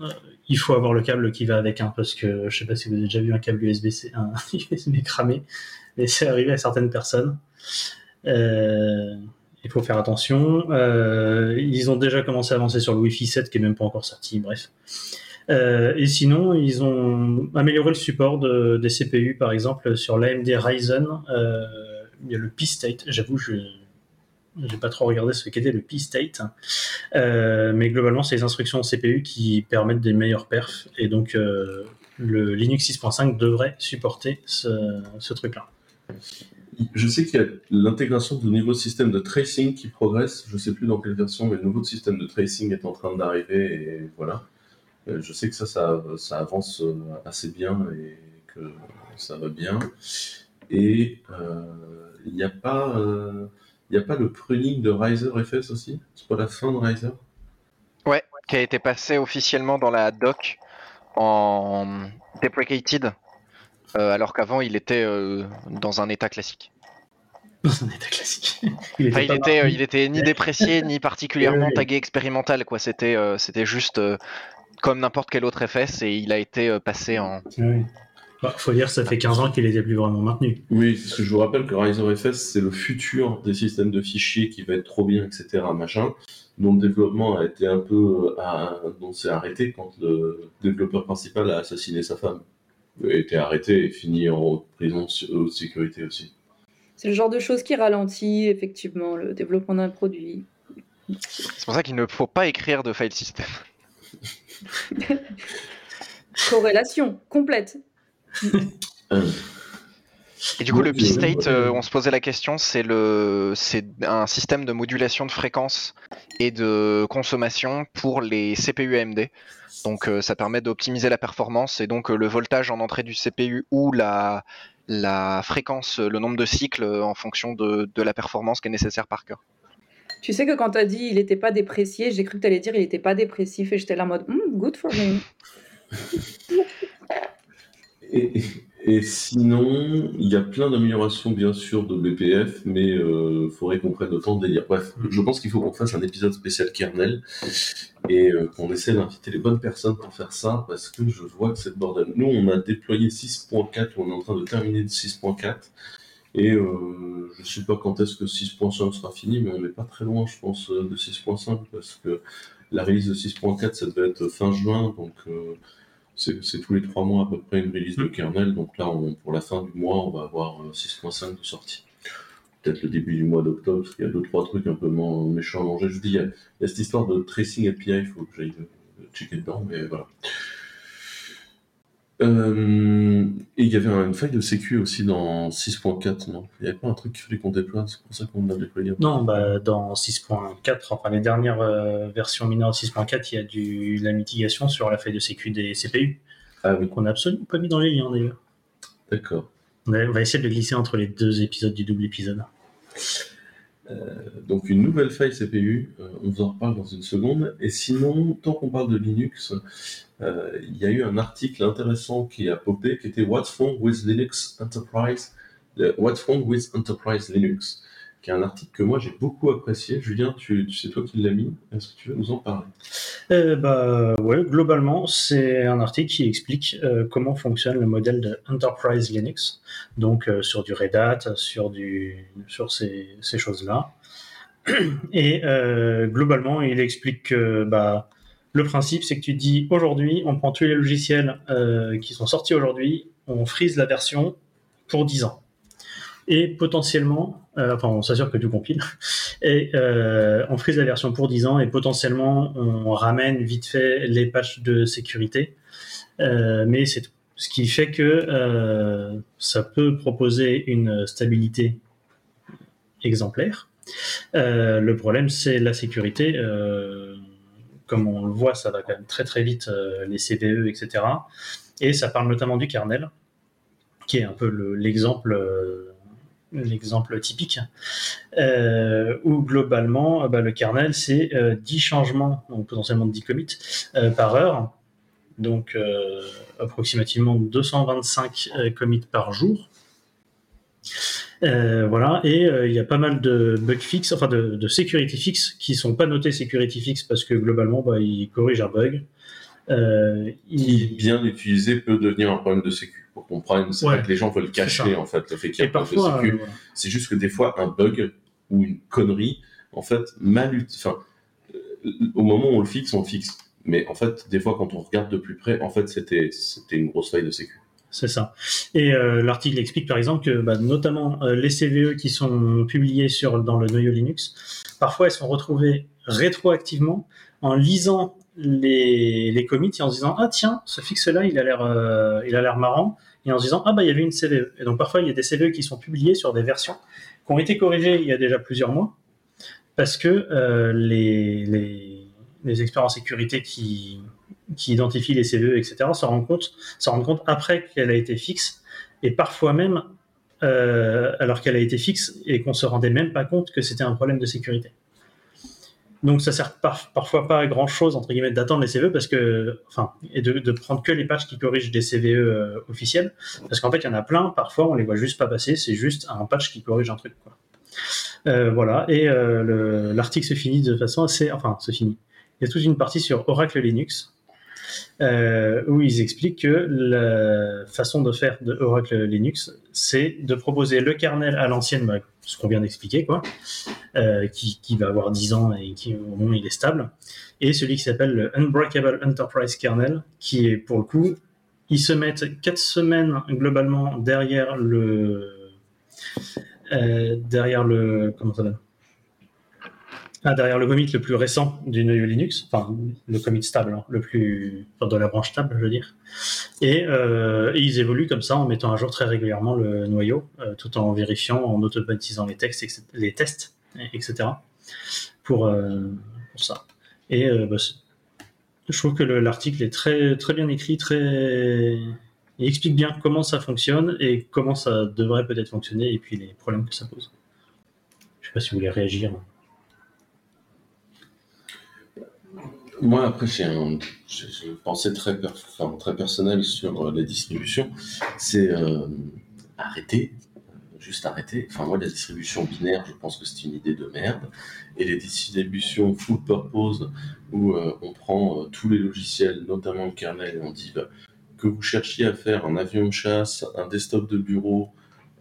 Il faut avoir le câble qui va avec, hein, parce que je sais pas si vous avez déjà vu un câble USB-C, un USB cramé, mais c'est arrivé à certaines personnes. Euh, il faut faire attention. Euh, ils ont déjà commencé à avancer sur le Wi-Fi 7 qui est même pas encore sorti, bref. Euh, et sinon, ils ont amélioré le support de- des CPU, par exemple, sur l'AMD Ryzen. Il y a le P-State. J'avoue, je n'ai pas trop regardé ce qu'était le P-State. Euh, mais globalement, c'est les instructions CPU qui permettent des meilleurs perfs. Et donc, euh, le Linux 6.5 devrait supporter ce, ce truc-là. Je sais qu'il y a l'intégration de nouveaux systèmes de tracing qui progresse. Je ne sais plus dans quelle version, mais le nouveau système de tracing est en train d'arriver. Et voilà. Euh, Je sais que ça, ça, ça avance assez bien et que ça va bien. Et il n'y a pas. euh, il n'y a pas le pruning de Riser FS aussi? C'est pas la fin de Riser Ouais, qui a été passé officiellement dans la doc en deprecated, euh, alors qu'avant il était euh, dans un état classique. Dans un état classique. Il Enfin, il pas était, euh, il était ni déprécié ni particulièrement tagué expérimental, quoi. C'était, c'était juste comme n'importe quel autre FS et il a été passé en. Oui. Bah, faut dire, ça fait 15 ans qu'il était plus vraiment maintenu. Oui, parce que je vous rappelle que Riser FS, c'est le futur des systèmes de fichiers qui va être trop bien, etc. Machin, dont le développement a été un peu. à- dont c'est arrêté quand le développeur principal a assassiné sa femme. Il a été arrêté et fini en prison de haute sécurité aussi. C'est le genre de choses qui ralentit effectivement le développement d'un produit. C'est pour ça qu'il ne faut pas écrire de file system. Corrélation complète. Et du coup, le Donc, euh, P-State, on se posait la question, c'est le, c'est un système de modulation de fréquence et de consommation pour les CPU AMD. Donc, euh, ça permet d'optimiser la performance et donc euh, le voltage en entrée du CPU ou la, la fréquence, le nombre de cycles en fonction de, de la performance qui est nécessaire par cœur. Tu sais que quand t'as dit il n'était pas déprécié, j'ai cru que t'allais dire il n'était pas dépressif et j'étais là en mode Hmm, good for me. Et, sinon, il y a plein d'améliorations, bien sûr, de BPF, mais il faudrait qu'on prenne le temps de les lire. Bref, je pense qu'il faut qu'on fasse un épisode spécial kernel et euh, qu'on essaie d'inviter les bonnes personnes pour faire ça, parce que je vois que c'est bordel. Nous, on a déployé 6.4, on est en train de terminer de 6.4, et euh, je ne sais pas quand est-ce que 6.5 sera fini, mais on n'est pas très loin, je pense, euh, de 6.5, parce que la release de 6.4, ça devait être fin juin, donc... euh, c'est tous les trois mois à peu près une release de kernel. Donc là, on- pour la fin du mois, on va avoir euh, 6.5 de sortie. Peut-être le début du mois d'octobre, parce qu'il y a deux, trois trucs un peu moins méchants à manger. Je vous dis, il y a, il y a cette histoire de tracing API, il faut que j'aille euh, checker dedans, mais voilà. Euh, et il y avait un- une faille de sécu aussi dans 6.4, non? Il n'y avait pas un truc qu'il fallait qu'on déploie, c'est pour ça qu'on l'a déployé. Non, bah, dans 6.4, enfin les dernières euh, versions mineures de 6.4, il y a du, la mitigation sur la faille de sécu des CPU. Ah oui, qu'on n'a absolument pas mis dans les liens d'ailleurs. d'accord. On va on va essayer de le glisser entre les deux épisodes du double épisode. Donc une nouvelle faille CPU, euh, on vous en reparle dans une seconde. Et sinon, tant qu'on parle de Linux, euh, il y a eu un article intéressant qui a popé, qui était What's wrong with Linux Enterprise, euh, What's wrong with Enterprise Linux, qui est un article que moi j'ai beaucoup apprécié. Julien, tu, tu sais toi qui l'as mis, est-ce que tu veux nous en parler? Euh, bah ouais, globalement, c'est un article qui explique euh, comment fonctionne le modèle de Enterprise Linux, donc euh, sur du Red Hat, sur du sur ces, choses-là. Et globalement, il explique que bah le principe, c'est que tu dis aujourd'hui, on prend tous les logiciels qui sont sortis aujourd'hui, on freeze la version pour 10 ans. Et potentiellement, euh, enfin, on s'assure que tout compile, et euh, on freeze la version pour 10 ans et potentiellement on ramène vite fait les patchs de sécurité. Euh, mais c'est tout. Ce qui fait que ça peut proposer une stabilité exemplaire. Le problème, c'est la sécurité. Comme on le voit, ça va quand même très très vite, les CVE, etc. Et ça parle notamment du kernel, qui est un peu le- l'exemple l'exemple typique, euh, où globalement, euh, bah, le kernel, c'est euh, 10 changements, donc potentiellement 10 commits, euh, par heure, donc euh, approximativement 225 euh, commits par jour. Euh, voilà, et euh, il y a pas mal de bug fixes, enfin de, de security fixes qui sont pas notés security fixes parce que globalement, bah, ils corrigent un bug. Euh, ils- bien utilisé, peut devenir un problème de sécu. Pour qu'on prenne, c'est Ouais, pas que les gens veulent cacher en fait le fait qu'il y a problème de sécu. euh, voilà. C'est juste que des fois, un bug ou une connerie, en fait, mal Enfin, euh, au moment où on le fixe, on le fixe. Mais en fait, des fois, quand on regarde de plus près, en fait, c'était c'était une grosse faille de sécu. C'est ça. Et euh, l'article explique par exemple que bah, notamment euh, les CVE qui sont publiés sur, dans le noyau Linux, parfois elles sont retrouvées rétroactivement en lisant les, les commits et en se disant ah tiens ce fixe là il a l'air euh, il a l'air marrant et en se disant ah bah il y avait une CVE et donc parfois il y a des CVE qui sont publiés sur des versions qui ont été corrigées il y a déjà plusieurs mois parce que euh, les, les, les experts en sécurité qui, qui identifient les CVE etc se rendent compte rendre compte après qu'elle a été fixe et parfois même euh, alors qu'elle a été fixe et qu'on se rendait même pas compte que c'était un problème de sécurité. Donc ça sert par- parfois pas à grand chose entre guillemets d'attendre les CVE parce que enfin et de, prendre que les patchs qui corrigent des CVE euh, officiels. Parce qu'en fait il y en a plein. Parfois on les voit juste pas passer. C'est juste un patch qui corrige un truc quoi. Euh, voilà. Et euh, le- l'article se finit de façon assez enfin se finit. Il y a toute une partie sur Oracle Linux euh, où ils expliquent que la façon de faire de Oracle Linux, c'est de proposer le kernel à l'ancienne, ce qu'on vient d'expliquer, quoi, euh, qui, qui va avoir 10 ans et qui au moins il est stable, et celui qui s'appelle le Unbreakable Enterprise Kernel, qui est pour le coup, ils se mettent 4 semaines globalement derrière le euh, derrière le comment ça s'appelle? Derrière le commit le plus récent du noyau Linux, enfin le commit stable, hein, le plus enfin, de la branche stable, je veux dire. Et, euh, et ils évoluent comme ça en mettant à jour très régulièrement le noyau, euh, tout en vérifiant, en automatisant les textes, etc., tests, et- etc. Pour, euh, pour ça. Et bah, je trouve que le- l'article est très très bien écrit, très il explique bien comment ça fonctionne et comment ça devrait peut-être fonctionner et puis les problèmes que ça pose. Je sais pas si vous voulez réagir. Moi, après, j'ai un, une pensée très, per- enfin, très personnelle sur euh, les distributions. C'est euh, arrêter, euh, juste arrêter. Enfin, moi, la distribution binaire, je pense que c'est une idée de merde. Et les distributions full purpose, où on prend tous les logiciels, notamment le kernel, et on dit bah, que vous cherchiez à faire un avion de chasse, un desktop de bureau,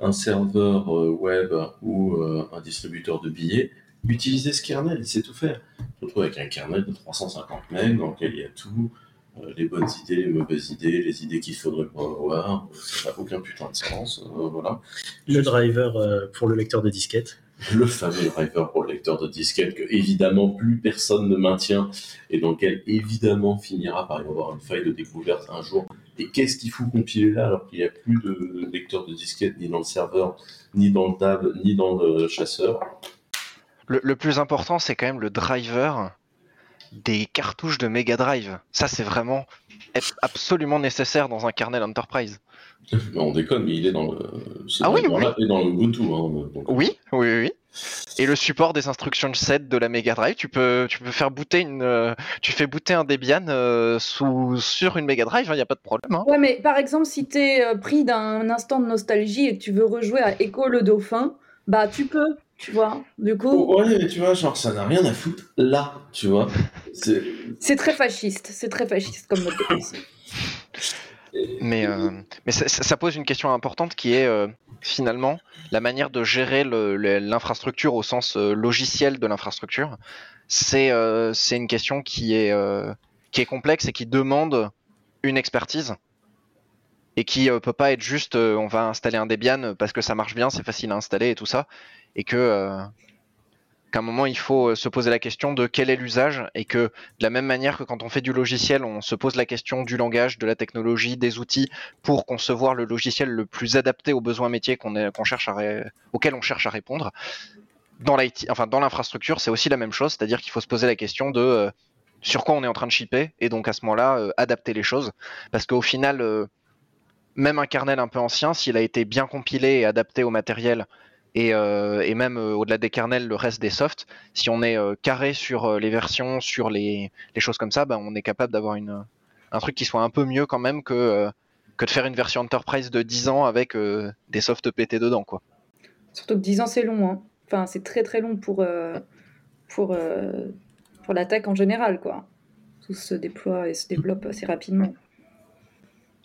un serveur web ou un distributeur de billets, utilisez ce kernel, il sait tout faire. On se retrouve avec un kernel de 350 MB dans lequel il y a tout, euh, les bonnes idées, les mauvaises idées, les idées qu'il faudrait pas avoir, ça n'a aucun putain de sens, euh, voilà. Le driver euh, pour le lecteur de disquette. Le fameux driver pour le lecteur de disquette que évidemment plus personne ne maintient et dans lequel évidemment finira par y avoir une faille de découverte un jour. Et qu'est-ce qu'il faut compiler là alors qu'il n'y a plus de lecteur de disquette ni dans le serveur, ni dans le tab, ni dans le chasseur? Le, le plus important, c'est quand même le driver des cartouches de Mega Drive. Ça, c'est vraiment absolument nécessaire dans un kernel Enterprise. On déconne, mais il est dans le. Ah oui, driver-là est dans le Ubuntu. Hein, donc- Oui, oui, oui. Et le support des instruction set de la Mega Drive, tu peux, tu peux faire booter une, euh, tu fais booter un Debian euh, sous, sur une Mega Drive, il n'y a pas de problème. hein. Ouais, mais par exemple, si t'es euh, pris d'un instant de nostalgie et que tu veux rejouer à Echo le Dauphin, bah tu peux, tu vois. Du coup, Ouais, mais tu vois, genre, ça n'a rien à foutre là, tu vois. C'est. c'est très fasciste, c'est très fasciste comme mode de pensée. Mais, euh, mais ça, pose une question importante qui est euh, finalement la manière de gérer l'infrastructure au sens euh, logiciel de l'infrastructure. C'est euh, c'est une question qui est, euh, qui est complexe et qui demande une expertise et qui euh, peut pas être juste euh, on va installer un Debian parce que ça marche bien, c'est facile à installer et tout ça, et que euh, qu'à un moment il faut se poser la question de quel est l'usage et que de la même manière que quand on fait du logiciel, on se pose la question du langage, de la technologie, des outils pour concevoir le logiciel le plus adapté aux besoins métiers qu'on qu'on cherche à auxquels on cherche à répondre. Dans l'IT, enfin l'infrastructure, c'est aussi la même chose, c'est-à-dire qu'il faut se poser la question de sur quoi on est en train de shipper et donc à ce moment-là adapter les choses parce qu'au final même un kernel un peu ancien s'il a été bien compilé et adapté au matériel et, euh, même euh, au-delà des kernels le reste des softs si on est euh, carré sur les versions sur les, choses comme ça ben, on est capable d'avoir un truc qui soit un peu mieux quand même que de faire une version enterprise de 10 ans avec des softs pétés dedans quoi Surtout que 10 ans, c'est long. Hein. Enfin, c'est très très long pour, pour, pour l'attaque en général, quoi. Tout se déploie et se développe assez rapidement.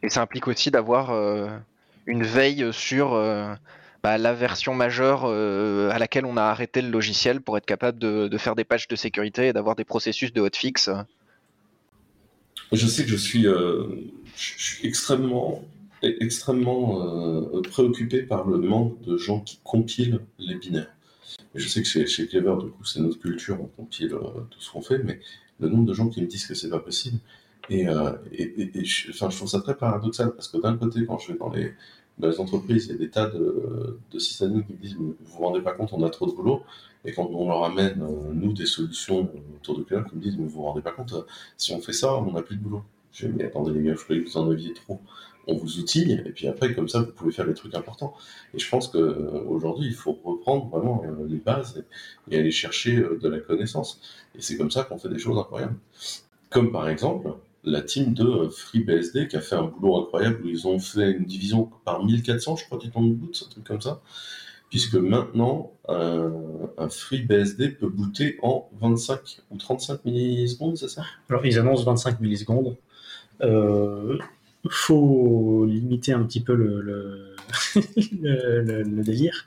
Et ça implique aussi d'avoir euh, une veille sur euh, bah, la version majeure euh, à laquelle on a arrêté le logiciel pour être capable de, faire des patchs de sécurité et d'avoir des processus de hotfix. Je sais que je suis, extrêmement, extrêmement préoccupé par le manque de gens qui compilent les binaires. Je sais que chez, chez Clever, du coup, c'est notre culture, on compile tout ce qu'on fait, mais le nombre de gens qui me disent que c'est pas possible. Et, euh, et, et- et je, enfin, je trouve ça très paradoxal parce que d'un côté, quand je vais dans les, les entreprises, il y a des tas de, de sysadmins qui me disent Vous vous rendez pas compte, on a trop de boulot. Et quand on leur amène, euh, nous, des solutions autour de Clever, qui me disent Vous vous rendez pas compte, euh, si on fait ça, on n'a plus de boulot. Je dis, mais attendez les gars, je croyais que vous en aviez trop. On vous outille, et puis après, comme ça, vous pouvez faire des trucs importants. Et je pense qu'aujourd'hui, il faut reprendre vraiment les bases et, et aller chercher de la connaissance. Et c'est comme ça qu'on fait des choses incroyables. Comme par exemple, la team de euh, FreeBSD qui a fait un boulot incroyable où ils ont fait une division par 1400, je crois, du temps de boot, un truc comme ça. Puisque maintenant, un, un FreeBSD peut booter en 25 ou 35 millisecondes, c'est ça? Alors, ils annoncent 25 millisecondes. Euh, faut limiter un petit peu le délire.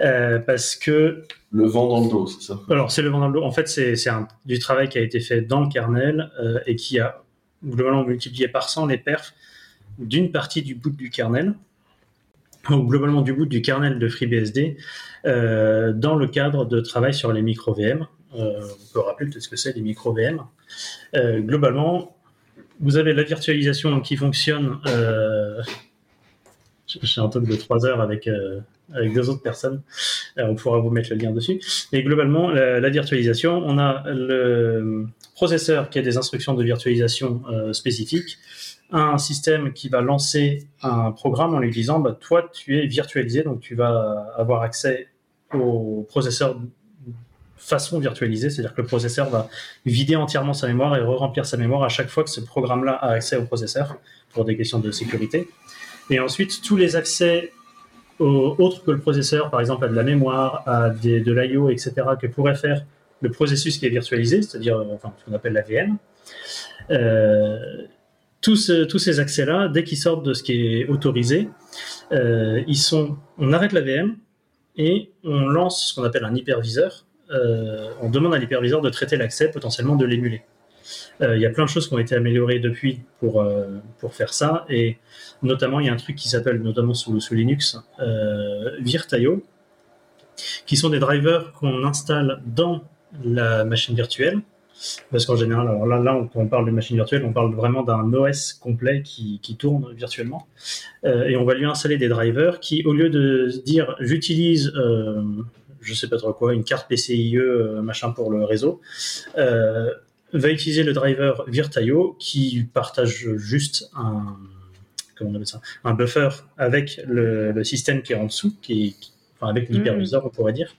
Euh, parce que, Le vent dans le dos, c'est ça? Alors, c'est le vent dans le dos. En fait, c'est du travail qui a été fait dans le kernel euh, et qui a globalement multiplié par 100 les perfs d'une partie du boot du kernel, ou globalement du boot du kernel de FreeBSD, euh, dans le cadre de travail sur les micro-VM. On peut rappeler peut-être ce que c'est les micro-VM. Globalement, vous avez la virtualisation qui fonctionne. J'ai un talk de 3 heures avec, euh, avec deux autres personnes. Euh, on pourra vous mettre le lien dessus. Mais globalement, la, la virtualisation, on a le processeur qui a des instructions de virtualisation euh, spécifiques, un système qui va lancer un programme en lui disant bah, Toi, tu es virtualisé, donc tu vas avoir accès au processeur façon virtualisée, c'est-à-dire que le processeur va vider entièrement sa mémoire et re-remplir sa mémoire à chaque fois que ce programme-là a accès au processeur pour des questions de sécurité. Et ensuite, tous les accès au- autres que le processeur, par exemple à de la mémoire, à de l'IO, etc., que pourrait faire le processus qui est virtualisé, c'est-à-dire euh, ce qu'on appelle la VM, euh, tous, ce- tous ces accès-là, dès qu'ils sortent de ce qui est autorisé, euh, ils sont, on arrête la VM et on lance ce qu'on appelle un hyperviseur. Euh, on demande à l'hyperviseur de traiter l'accès, potentiellement de l'émuler. Euh, Il y a plein de choses qui ont été améliorées depuis pour, euh, pour faire ça, et notamment il y a un truc qui s'appelle, notamment sous, Linux, euh, Virt.io, qui sont des drivers qu'on installe dans la machine virtuelle. Parce qu'en général, alors là, là, quand on parle de machine virtuelle, on parle vraiment d'un OS complet qui, qui tourne virtuellement. Et on va lui installer des drivers qui, au lieu de dire j'utilise, euh, je sais pas trop quoi, une carte PCIe, machin pour le réseau, va utiliser le driver Virtaio qui partage juste un, comment on appelle ça, un buffer avec le, le système qui est en dessous, qui, qui- enfin, avec l'hyperviseur, on pourrait dire.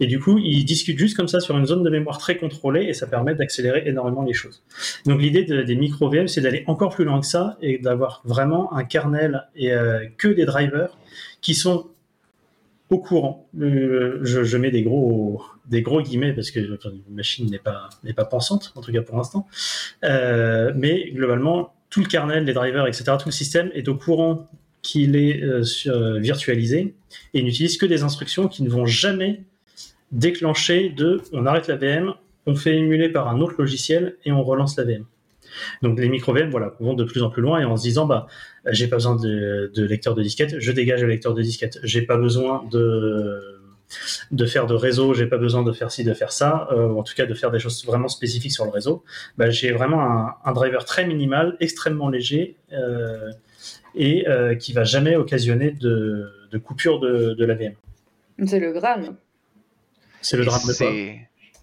Et du coup, ils discutent juste comme ça sur une zone de mémoire très contrôlée et ça permet d'accélérer énormément les choses. Donc l'idée de- des micro VM, c'est d'aller encore plus loin que ça et d'avoir vraiment un kernel et euh, que des drivers qui sont au courant. Le- je, mets des gros, des gros guillemets parce que enfin, une machine n'est pas, n'est pas pensante, en tout cas pour l'instant. Euh, mais globalement, tout le kernel, les drivers, etc., tout le système est au courant qu'il est euh, euh, virtualisé et il n'utilise que des instructions qui ne vont jamais déclencher de on arrête la VM, on fait émuler par un autre logiciel et on relance la VM. Donc les micro VM voilà, vont de plus en plus loin et en se disant bah j'ai pas besoin de, de lecteur de disquette, je dégage le lecteur de disquette. J'ai pas besoin de de faire de réseau, j'ai pas besoin de faire ci, de faire ça, euh, ou en tout cas de faire des choses vraiment spécifiques sur le réseau. Bah, j'ai vraiment un, un driver très minimal, extrêmement léger euh, et euh, qui va jamais occasionner de, de coupure de, de la VM. C'est le Graal. C'est le drame de quoi?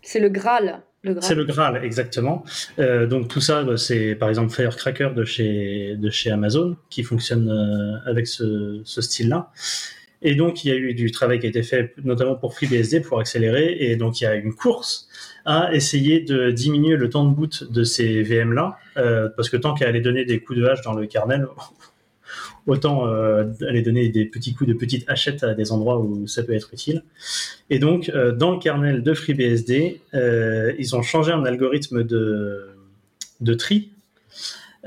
C'est le Graal. C'est le Graal, exactement. Euh, donc tout ça, bah, c'est par exemple Firecracker de chez, de chez Amazon qui fonctionne euh, avec ce, ce style-là. Et donc il y a eu du travail qui a été fait notamment pour FreeBSD pour accélérer. Et donc il y a une course à essayer de diminuer le temps de boot de ces VM-là, euh, parce que tant qu'à aller donner des coups de hache dans le kernel, autant euh, aller donner des petits coups de petites hachettes à des endroits où ça peut être utile. Et donc, euh, dans le kernel de FreeBSD, euh, ils ont changé un algorithme de, tri.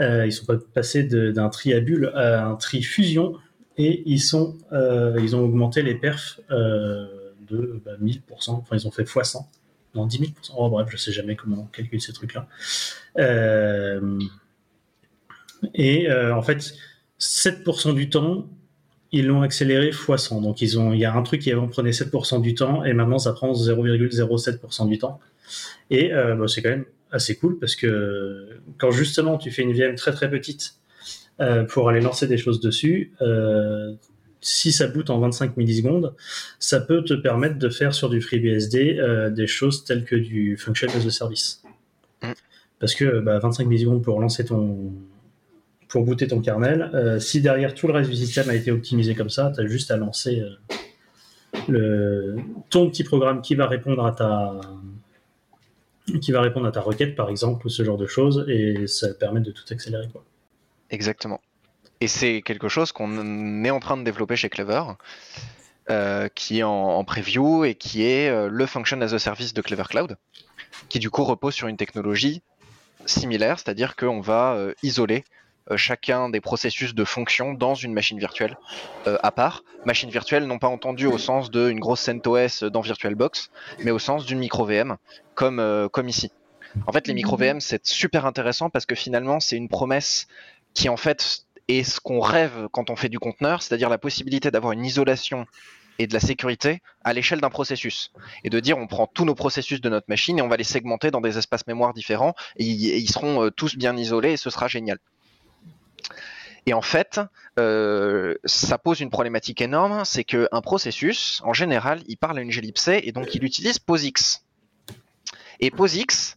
Ils sont pas passés d'un tri à bulle à un tri fusion et ils, ont augmenté les perfs de bah, 1000%. Enfin, ils ont fait x100. Non, 10 000%. Oh, bref, je sais jamais comment on calcule ces trucs-là. Et en fait, 7% du temps, ils l'ont accéléré x 100. Donc ils ont, il y a un truc qui avant prenait 7% du temps et maintenant ça prend 0,07% du temps. Et euh, bah, c'est quand même assez cool parce que quand justement tu fais une VM très très petite euh, pour aller lancer des choses dessus, euh, si ça boot en 25 millisecondes, ça peut te permettre de faire sur du FreeBSD des choses telles que du Function as a Service. Mm. Parce que bah, 25 millisecondes pour lancer ton, pour booter ton kernel. Euh, si derrière tout le reste du système a été optimisé comme ça, tu as juste à lancer euh, ton petit programme qui va répondre à ta qui va répondre à ta requête par exemple ou ce genre de choses et ça permet de tout accélérer. Exactement. Et c'est quelque chose qu'on est en train de développer chez Clever, euh, qui est en, en preview et qui est le Function as a Service de Clever Cloud, qui du coup repose sur une technologie similaire, c'est-à-dire qu'on va isoler chacun des processus de fonction dans une machine virtuelle euh, à part. Machine virtuelle, non pas entendue au sens d'une grosse CentOS dans VirtualBox, mais au sens d'une micro-VM, comme, euh, comme ici. En fait, les micro-VM, c'est super intéressant parce que finalement, c'est une promesse qui, en fait, est ce qu'on rêve quand on fait du conteneur, c'est-à-dire la possibilité d'avoir une isolation et de la sécurité à l'échelle d'un processus. Et de dire, on prend tous nos processus de notre machine et on va les segmenter dans des espaces mémoire différents et ils, seront euh, tous bien isolés et ce sera génial. Et en fait, euh, ça pose une problématique énorme, c'est qu'un processus, en général, il parle à une et donc il utilise POSIX. Et POSIX,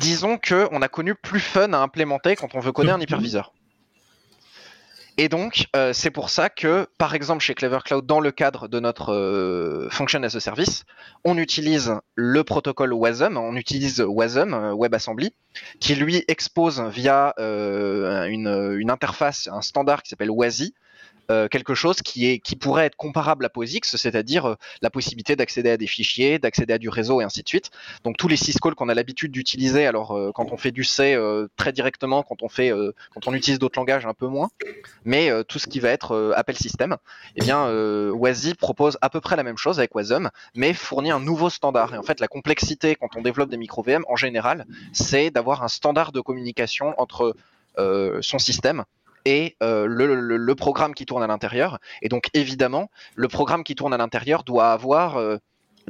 disons qu'on a connu plus fun à implémenter quand on veut coder un hyperviseur. Et donc, euh, c'est pour ça que, par exemple, chez Clever Cloud, dans le cadre de notre euh, Function as a Service, on utilise le protocole WASM, on utilise WASM, euh, WebAssembly, qui lui expose via une, une interface, un standard qui s'appelle WASI, euh, quelque chose qui, est, qui pourrait être comparable à POSIX, c'est-à-dire euh, la possibilité d'accéder à des fichiers, d'accéder à du réseau et ainsi de suite. Donc tous les syscalls qu'on a l'habitude d'utiliser, alors euh, quand on fait du C très directement, quand on fait, quand on utilise d'autres langages un peu moins, mais tout ce qui va être appel système, eh bien WASI propose à peu près la même chose avec WASM, mais fournit un nouveau standard. Et en fait, la complexité quand on développe des micro VM en général, c'est d'avoir un standard de communication entre son système et euh, le, programme qui tourne à l'intérieur. Et donc évidemment, le programme qui tourne à l'intérieur doit avoir euh,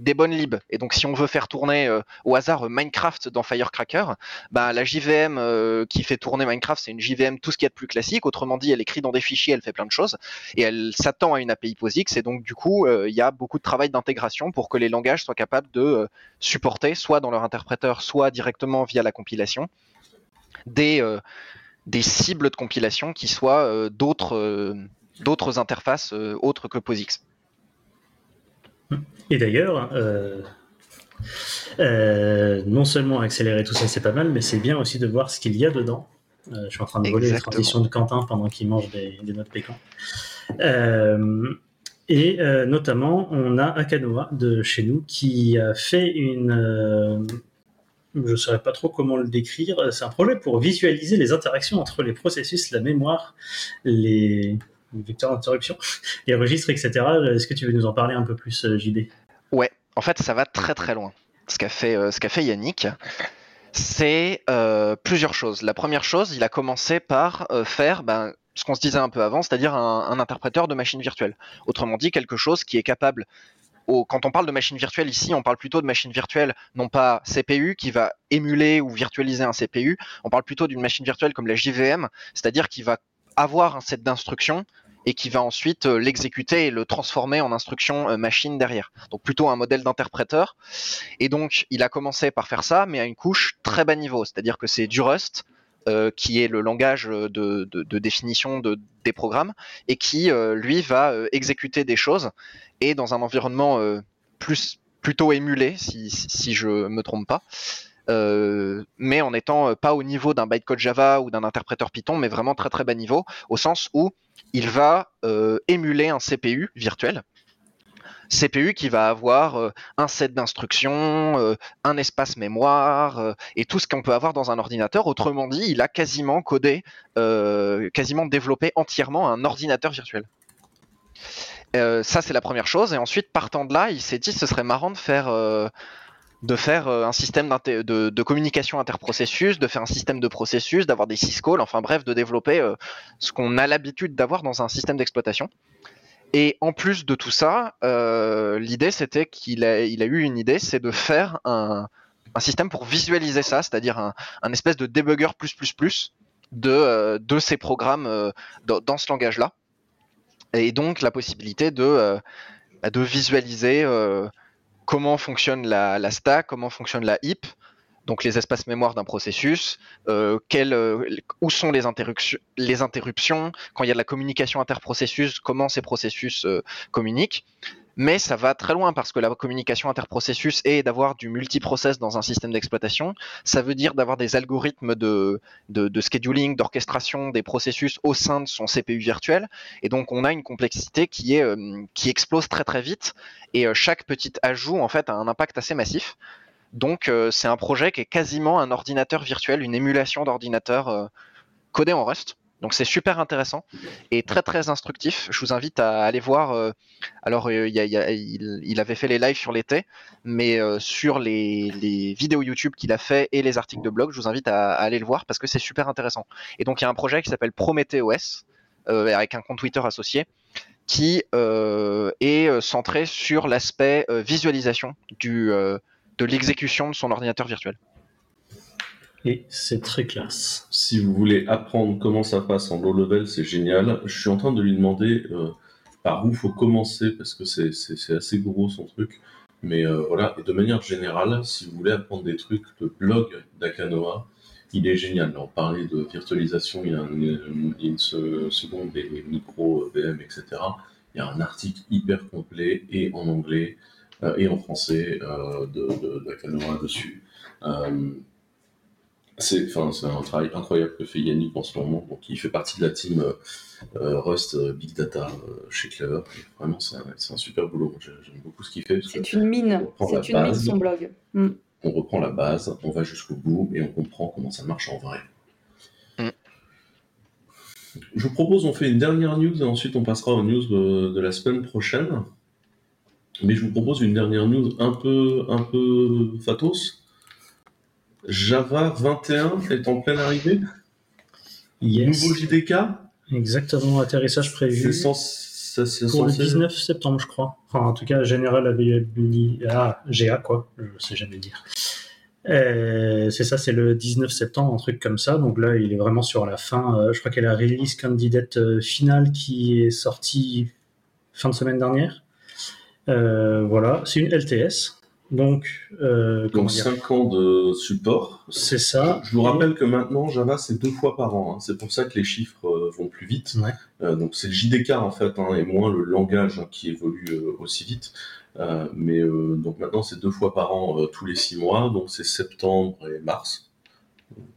des bonnes libs. Et donc, si on veut faire tourner euh, au hasard Minecraft dans Firecracker, bah, la JVM qui fait tourner Minecraft, c'est une JVM tout ce qu'il y a de plus classique. Autrement dit, elle écrit dans des fichiers, elle fait plein de choses. Et elle s'attend à une API POSIX. Et donc, du coup, il y a beaucoup de travail d'intégration pour que les langages soient capables de supporter, soit dans leur interpréteur, soit directement via la compilation, des, des cibles de compilation qui soient d'autres d'autres interfaces autres que POSIX. Et d'ailleurs, euh, euh, non seulement accélérer tout ça, c'est pas mal, mais c'est bien aussi de voir ce qu'il y a dedans. Euh, je suis en train de voler les transitions de Quentin pendant qu'il mange des, notes pécans. et notamment, on a Akanoa de chez nous qui a fait une. Je ne saurais pas trop comment le décrire. C'est un projet pour visualiser les interactions entre les processus, la mémoire, les, vecteurs d'interruption, les registres, etc. Est-ce que tu veux nous en parler un peu plus, JD Ouais, en fait, ça va très très loin. Ce qu'a fait, euh, Yannick, c'est euh, plusieurs choses. La première chose, il a commencé par euh, faire ben, ce qu'on se disait un peu avant, c'est-à-dire un, interpréteur de machine virtuelle. Autrement dit, quelque chose qui est capable quand on parle de machine virtuelle ici, on parle plutôt de machine virtuelle, non pas CPU qui va émuler ou virtualiser un CPU, on parle plutôt d'une machine virtuelle comme la JVM, c'est-à-dire qui va avoir un set d'instructions et qui va ensuite euh, l'exécuter et le transformer en instruction euh, machine derrière. Donc plutôt un modèle d'interpréteur. Et donc il a commencé par faire ça, mais à une couche très bas niveau, c'est-à-dire que c'est du Rust. Euh, qui est le langage de, définition de, des programmes et qui lui va exécuter des choses et dans un environnement plus plutôt émulé si, je me trompe pas mais en étant pas au niveau d'un bytecode Java ou d'un interpréteur Python, mais vraiment très très bas niveau, au sens où il va euh, émuler un CPU virtuel. CPU qui va avoir euh, un set d'instructions, euh, un espace mémoire et tout ce qu'on peut avoir dans un ordinateur. Autrement dit, il a quasiment codé, quasiment développé entièrement un ordinateur virtuel. ça, c'est la première chose. Et ensuite, partant de là, il s'est dit ce serait marrant de faire euh, un système de, communication interprocessus, de faire un système de processus, d'avoir des syscalls, enfin bref, de développer euh, ce qu'on a l'habitude d'avoir dans un système d'exploitation. Et en plus de tout ça, euh, l'idée c'était qu'il a, il a eu une idée, c'est de faire un, système pour visualiser ça, c'est-à-dire un, espèce de debugger plus plus plus de, de ces programmes dans, ce langage-là. Et donc la possibilité de, bah, visualiser comment fonctionne la, stack, comment fonctionne la heap, donc les espaces mémoire d'un processus, euh, euh, où sont les, interruptions, quand il y a de la communication interprocessus, comment ces processus euh, communiquent. Mais ça va très loin parce que la communication interprocessus est d'avoir du multiprocess dans un système d'exploitation. Ça veut dire d'avoir des algorithmes de, scheduling, d'orchestration des processus au sein de son CPU virtuel. Et donc on a une complexité qui, est, qui explose très très vite et chaque petit ajout en fait a un impact assez massif. Donc euh, c'est un projet qui est quasiment un ordinateur virtuel, une émulation d'ordinateur euh, codé en Rust. Donc c'est super intéressant et très très instructif. Je vous invite à aller voir. alors il, avait fait les lives sur l'été, mais sur les, vidéos YouTube qu'il a fait et les articles de blog, je vous invite à, aller le voir parce que c'est super intéressant. Et donc il y a un projet qui s'appelle Prometheus avec un compte Twitter associé qui euh, est euh, centré sur l'aspect euh, visualisation du, de l'exécution de son ordinateur virtuel. Et c'est très classe. Si vous voulez apprendre comment ça passe en low level, c'est génial. Je suis en train de lui demander par où faut commencer parce que c'est assez gros son truc. Mais voilà, et de manière générale, si vous voulez apprendre des trucs, le blog d'Akanoa, il est génial. On parlait de virtualisation il y a une, seconde, des micros VM, etc. Il y a un article hyper complet et en anglais euh, et en français euh, de, de, dessus. Euh, c'est un travail incroyable que fait Yannick en ce moment. Donc, il fait partie de la team Rust Big Data chez Clever. vraiment, c'est un, super boulot. J'aime beaucoup ce qu'il fait. C'est une mine. C'est une mine son blog. Mm on reprend la base, on va jusqu'au bout et on comprend comment ça marche en vrai. Mm. Je vous propose, on fait une dernière news et ensuite on passera aux news de, la semaine prochaine. Mais je vous propose une dernière news un peu, un peu fatos. Java 21 est en pleine arrivée. Yes. Nouveau JDK. Exactement, atterrissage prévu. C'est ça, Pour le censé- 19 septembre, je crois. Enfin, en tout cas, General Availability. Ah, GA, quoi. Je sais jamais dire. Euh, c'est ça, c'est le 19 septembre, un truc comme ça. Donc là, il est vraiment sur la fin. Euh, je crois qu'il y a la release candidate euh, finale qui est sortie fin de semaine dernière. Euh, voilà, c'est une LTS. Donc, euh, Donc dire 5 ans de support. c'est ça. Je vous rappelle que maintenant Java c'est deux fois par an. hein. C'est pour ça que les chiffres euh, vont plus vite. Ouais. Euh, donc c'est le JDK en fait hein, et moins le langage hein, qui évolue aussi vite. Mais donc maintenant c'est deux fois par an tous les six mois. Donc c'est septembre et mars.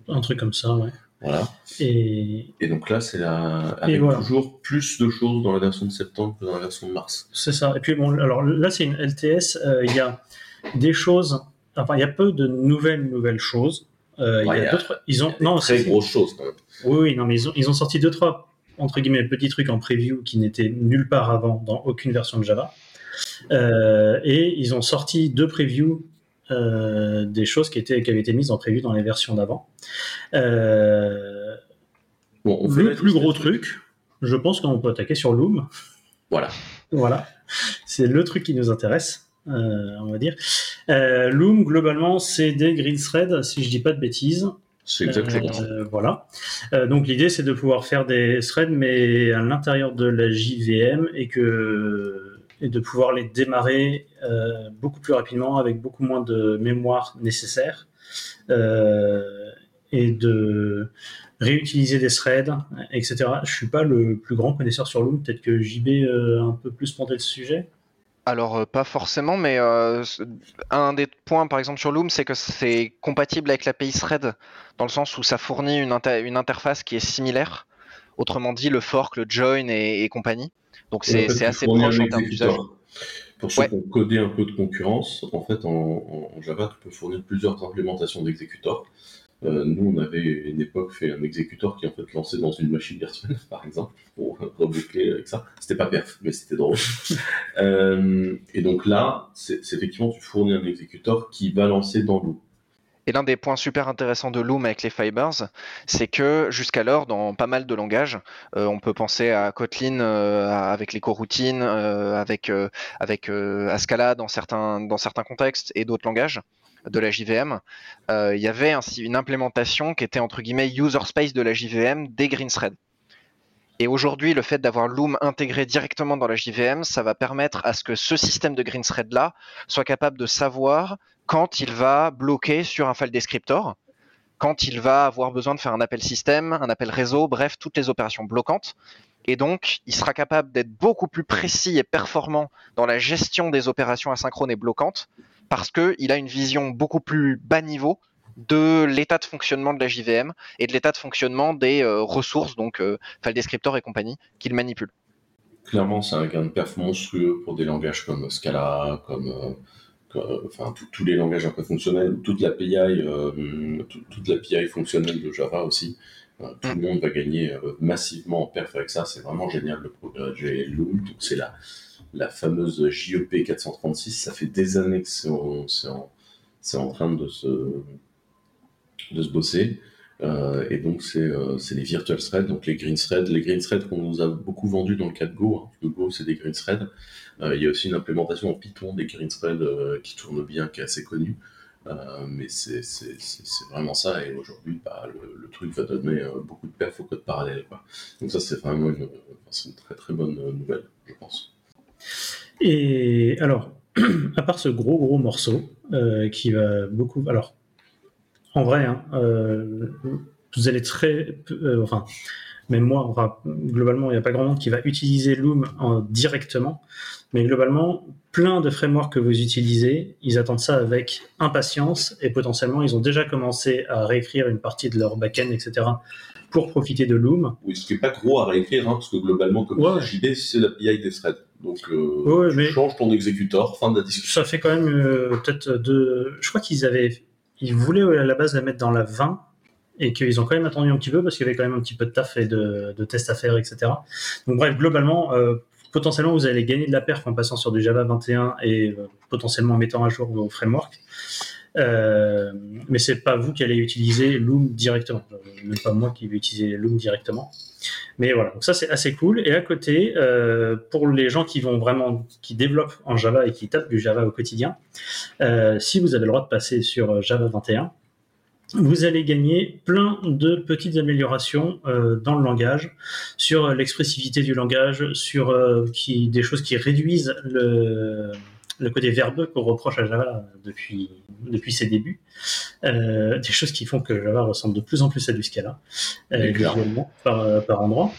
Un truc comme ça, ouais. Voilà. Et Et donc là c'est la avec voilà. toujours plus de choses dans la version de septembre que dans la version de mars. C'est ça. Et puis bon, alors là, c'est une LTS. euh, Il y a des choses. Enfin, il y a peu de nouvelles nouvelles choses. Euh, Ouais, y a d'autres. Ils ont Il y a des non, très grosses choses quand même. Oui, oui, non, mais ils ont, ils ont sorti deux trois entre guillemets petits trucs en preview qui n'étaient nulle part avant dans aucune version de Java. Euh, et ils ont sorti deux previews euh, des choses qui étaient qui avaient été mises en preview dans les versions d'avant. Euh, Bon, le plus gros truc, je pense qu'on peut attaquer sur Loom. Voilà. Voilà, c'est le truc qui nous intéresse, euh, on va dire. Loom, globalement, c'est des green threads, si je dis pas de bêtises. C'est exactement. Euh, voilà. Euh, donc l'idée, c'est de pouvoir faire des threads, mais à l'intérieur de la JVM et que et de pouvoir les démarrer euh, beaucoup plus rapidement avec beaucoup moins de mémoire nécessaire euh, et de réutiliser des threads, etc. Je suis pas le plus grand connaisseur sur Loom. Peut-être que JB euh, un peu plus monté le sujet. Alors, euh, pas forcément, mais un des points, par exemple, sur Loom, c'est que c'est compatible avec l'API Thread, dans le sens où ça fournit une, inter- une interface qui est similaire. Autrement dit, le fork, le join et compagnie. Donc, c'est assez proche en termes d'usage. Pour ceux Ouais. qui ont codé un peu de concurrence, en fait, en, Java, tu peux fournir plusieurs implémentations d'exécuteurs. Euh, nous, on avait à une époque fait un exécuteur qui en fait lançait dans une machine virtuelle, par exemple, pour reboucler avec ça. C'était pas perf, mais c'était drôle. Euh, et donc là, c'est effectivement, tu fournis un exécuteur qui va lancer dans l'eau. Et l'un des points super intéressants de Loom avec les fibers, c'est que jusqu'alors, dans pas mal de langages, euh, on peut penser à Kotlin euh, avec les coroutines, euh, avec, avec Ascala dans certains, dans certains contextes et d'autres langages de la JVM, il y avait ainsi une implémentation qui était entre guillemets user space de la JVM des green threads. Et aujourd'hui, le fait d'avoir Loom intégré directement dans la JVM, ça va permettre à ce que ce système de green thread là soit capable de savoir quand il va bloquer sur un file descriptor, quand il va avoir besoin de faire un appel système, un appel réseau, bref, toutes les opérations bloquantes. Et donc, il sera capable d'être beaucoup plus précis et performant dans la gestion des opérations asynchrones et bloquantes, parce qu'il a une vision beaucoup plus bas niveau de l'état de fonctionnement de la JVM et de l'état de fonctionnement des euh, ressources, donc euh, file descriptor et compagnie, qu'il manipule. Clairement, c'est un gain de perf monstrueux pour des langages comme Scala, comme, euh, enfin tous les langages un peu fonctionnels, toute l'API, euh, tout- toute l'API fonctionnelle de Java aussi. Euh, tout le monde va gagner euh, massivement en perf avec ça. C'est vraiment génial le progrès de Loom. Donc c'est la, la fameuse JEP 436. Ça fait des années que c'est en, c'est en, c'est en train de se, de se bosser. Euh, et donc, c'est euh, les virtual threads, donc les green threads. Les green threads qu'on nous a beaucoup vendus dans le cas de Go. Hein, parce Go, c'est des green threads. Euh, il y a aussi une implémentation en Python des green threads euh, qui tourne bien, qui est assez connue. Mais c'est vraiment ça. Et aujourd'hui, bah, le, truc va donner beaucoup de perf au code parallèle. Donc, ça, c'est vraiment une, une très très bonne nouvelle, je pense. Et alors, à part ce gros gros morceau qui va beaucoup. Alors, en vrai, hein, euh, vous allez très. euh, enfin, même moi, enfin, globalement, il n'y a pas grand monde qui va utiliser Loom en- directement. Mais globalement, plein de frameworks que vous utilisez, ils attendent ça avec impatience et potentiellement, ils ont déjà commencé à réécrire une partie de leur backend, etc., pour profiter de Loom. Oui, ce qui n'est pas gros à réécrire, hein, parce que globalement, comme Ouais. JD, c'est l'API des threads. Donc, euh, Ouais, tu mais- changes ton exécuteur, fin de la discussion. Ça fait quand même euh, peut-être deux. Je crois qu'ils avaient. Ils voulaient à la base la mettre dans la 20 et qu'ils ont quand même attendu un petit peu parce qu'il y avait quand même un petit peu de taf et de, de tests à faire, etc. Donc, bref, globalement, euh, potentiellement, vous allez gagner de la perf en passant sur du Java 21 et euh, potentiellement en mettant à jour vos frameworks. Euh, mais c'est pas vous qui allez utiliser Loom directement. Euh, Même pas moi qui vais utiliser Loom directement. Mais voilà, donc ça c'est assez cool. Et à côté, euh, pour les gens qui vont vraiment, qui développent en Java et qui tapent du Java au quotidien, euh, si vous avez le droit de passer sur Java 21, vous allez gagner plein de petites améliorations euh, dans le langage, sur l'expressivité du langage, sur euh, qui, des choses qui réduisent le, le côté verbeux qu'on reproche à Java depuis, depuis ses débuts, euh, des choses qui font que Java ressemble de plus en plus à du Scala, euh, visuellement, par, euh, par endroit.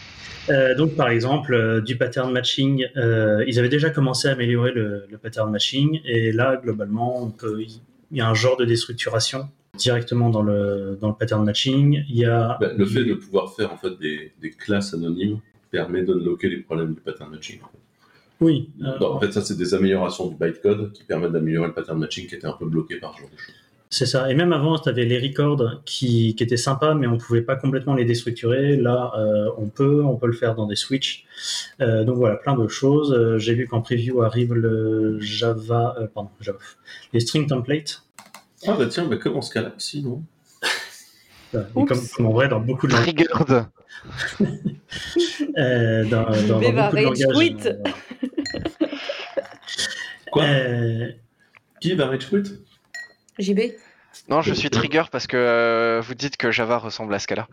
Euh, donc, par exemple, du pattern matching, ils avaient déjà commencé à améliorer le, le pattern matching, et là, globalement, on peut, il y a un genre de déstructuration directement dans le, dans le pattern matching. Il y a Bah, le fait de pouvoir faire en fait des, des classes anonymes permet d'unlocker les problèmes du pattern matching. en fait. Oui, euh, en fait, ça, c'est des améliorations du bytecode qui permettent d'améliorer le pattern matching qui était un peu bloqué par ce genre de choses. c'est ça. Et même avant, tu avais les records qui, qui étaient sympas, mais on pouvait pas complètement les déstructurer. Là, euh, on peut, on peut le faire dans des switches. Euh, donc voilà, plein de choses. J'ai vu qu'en preview arrive le Java, pardon, Java, les string templates. Ah bah tiens, bah, comme en Scala aussi, non? Et comme, comme en vrai, dans beaucoup de langages. Triggered. Euh, dans, dans- dans JB va beaucoup de rage langages, quit. euh, Quoi euh, Qui va rage quit JB Non, je suis trigger parce que euh, vous dites que Java ressemble à Scala.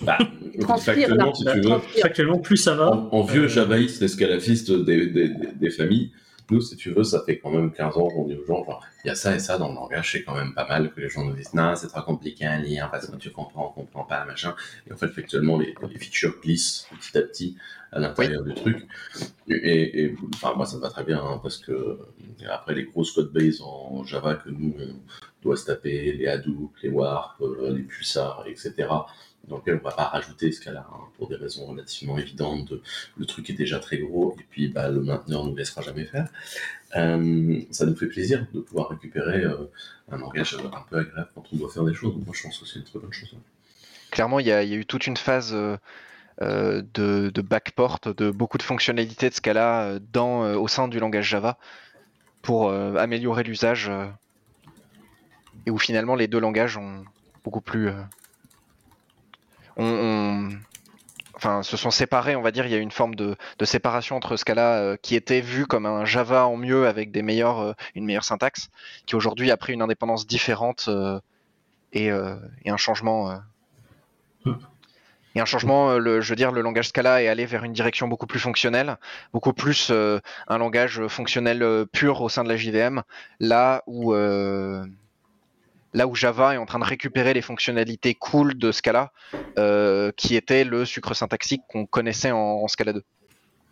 bah, Transpire, Factuellement, là. si tu veux, factuellement, plus ça va. en, en vieux euh, javaïste escalafiste des, des, des, des familles, nous, si tu veux, ça fait quand même 15 ans qu'on dit aux gens, genre, il y a ça et ça dans le langage, c'est quand même pas mal que les gens nous disent, non, c'est trop compliqué à lire parce que tu comprends, on comprend pas, machin. Et en fait, factuellement, les, les features glissent petit à petit à l'intérieur du truc. Et, et, enfin, moi, ça me va très bien, hein, parce que après les grosses codebases en Java que nous, on doit se taper, les Hadoop, les Warp, euh, les Pulsar, etc., dans lesquels on va pas rajouter ce cas-là, hein, pour des raisons relativement évidentes. de- le truc est déjà très gros, et puis bah, le mainteneur ne nous laissera jamais faire. Euh, ça nous fait plaisir de pouvoir récupérer euh, un langage un peu agréable quand on doit faire des choses. Donc moi, je pense que c'est une très bonne chose. hein. Clairement, il y, a eu toute une phase euh, euh, de, backport, de beaucoup de fonctionnalités de Scala euh, dans, euh, au sein du langage Java pour euh, améliorer l'usage euh, et où finalement les deux langages ont beaucoup plus. Ont- ont- enfin, se sont séparés, on va dire. Il y a une forme de, de séparation entre Scala euh, qui était vu comme un Java en mieux avec des meilleures, euh, une meilleure syntaxe, qui aujourd'hui a pris une indépendance différente euh, et, euh, et un changement. euh, et un changement, le, je veux dire, le langage Scala est allé vers une direction beaucoup plus fonctionnelle, beaucoup plus un langage fonctionnel pur au sein de la JVM, là où, là où Java est en train de récupérer les fonctionnalités cool de Scala, euh, qui était le sucre syntaxique qu'on connaissait en, en Scala 2.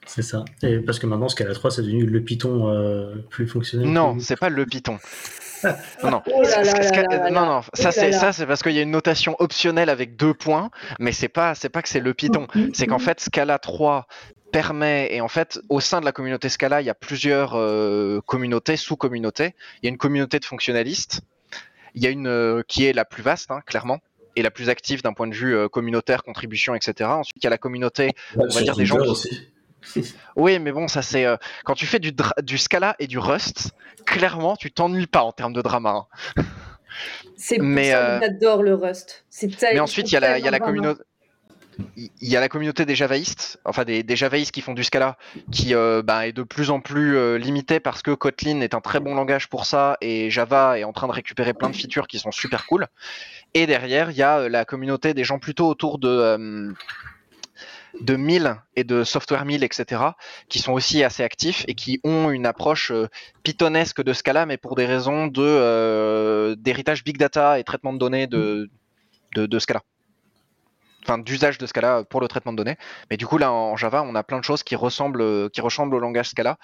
C'est ça. Et parce que maintenant, Scala 3, c'est devenu le Python euh, plus fonctionnel. Non, plus- c'est pas le Python. Non, non. Oh là là là non, ça c'est ça c'est parce qu'il y a une notation optionnelle avec deux points, mais c'est pas c'est pas que c'est le Python, c'est qu'en fait Scala 3 permet et en fait au sein de la communauté Scala il y a plusieurs euh, communautés sous-communautés. Il y a une communauté de fonctionnalistes, il y a une euh, qui est la plus vaste hein, clairement et la plus active d'un point de vue euh, communautaire, contribution, etc. Ensuite il y a la communauté va dire des gens Twitter qui- aussi. oui, mais bon, ça c'est euh, quand tu fais du, dra- du Scala et du Rust, clairement, tu t'ennuies pas en termes de drama. hein. C'est pour Mais, ça euh, que j'adore le Rust. C'est Mais ensuite, il y a la, il y a la communauté. Il y a la communauté des javaïstes, enfin des, des javaïstes qui font du Scala, qui euh, bah, est de plus en plus euh, limitée parce que Kotlin est un très bon langage pour ça et Java est en train de récupérer plein de features qui sont super cool. Et derrière, il y a euh, la communauté des gens plutôt autour de, de 1000 et de Software 1000, etc., qui sont aussi assez actifs et qui ont une approche euh, pythonesque de Scala, mais pour des raisons d'héritage big data et traitement de données de, de Scala. Enfin, d'usage de Scala pour le traitement de données. Mais du coup, là, en Java, on a plein de choses qui ressemblent, qui ressemblent au langage Scala.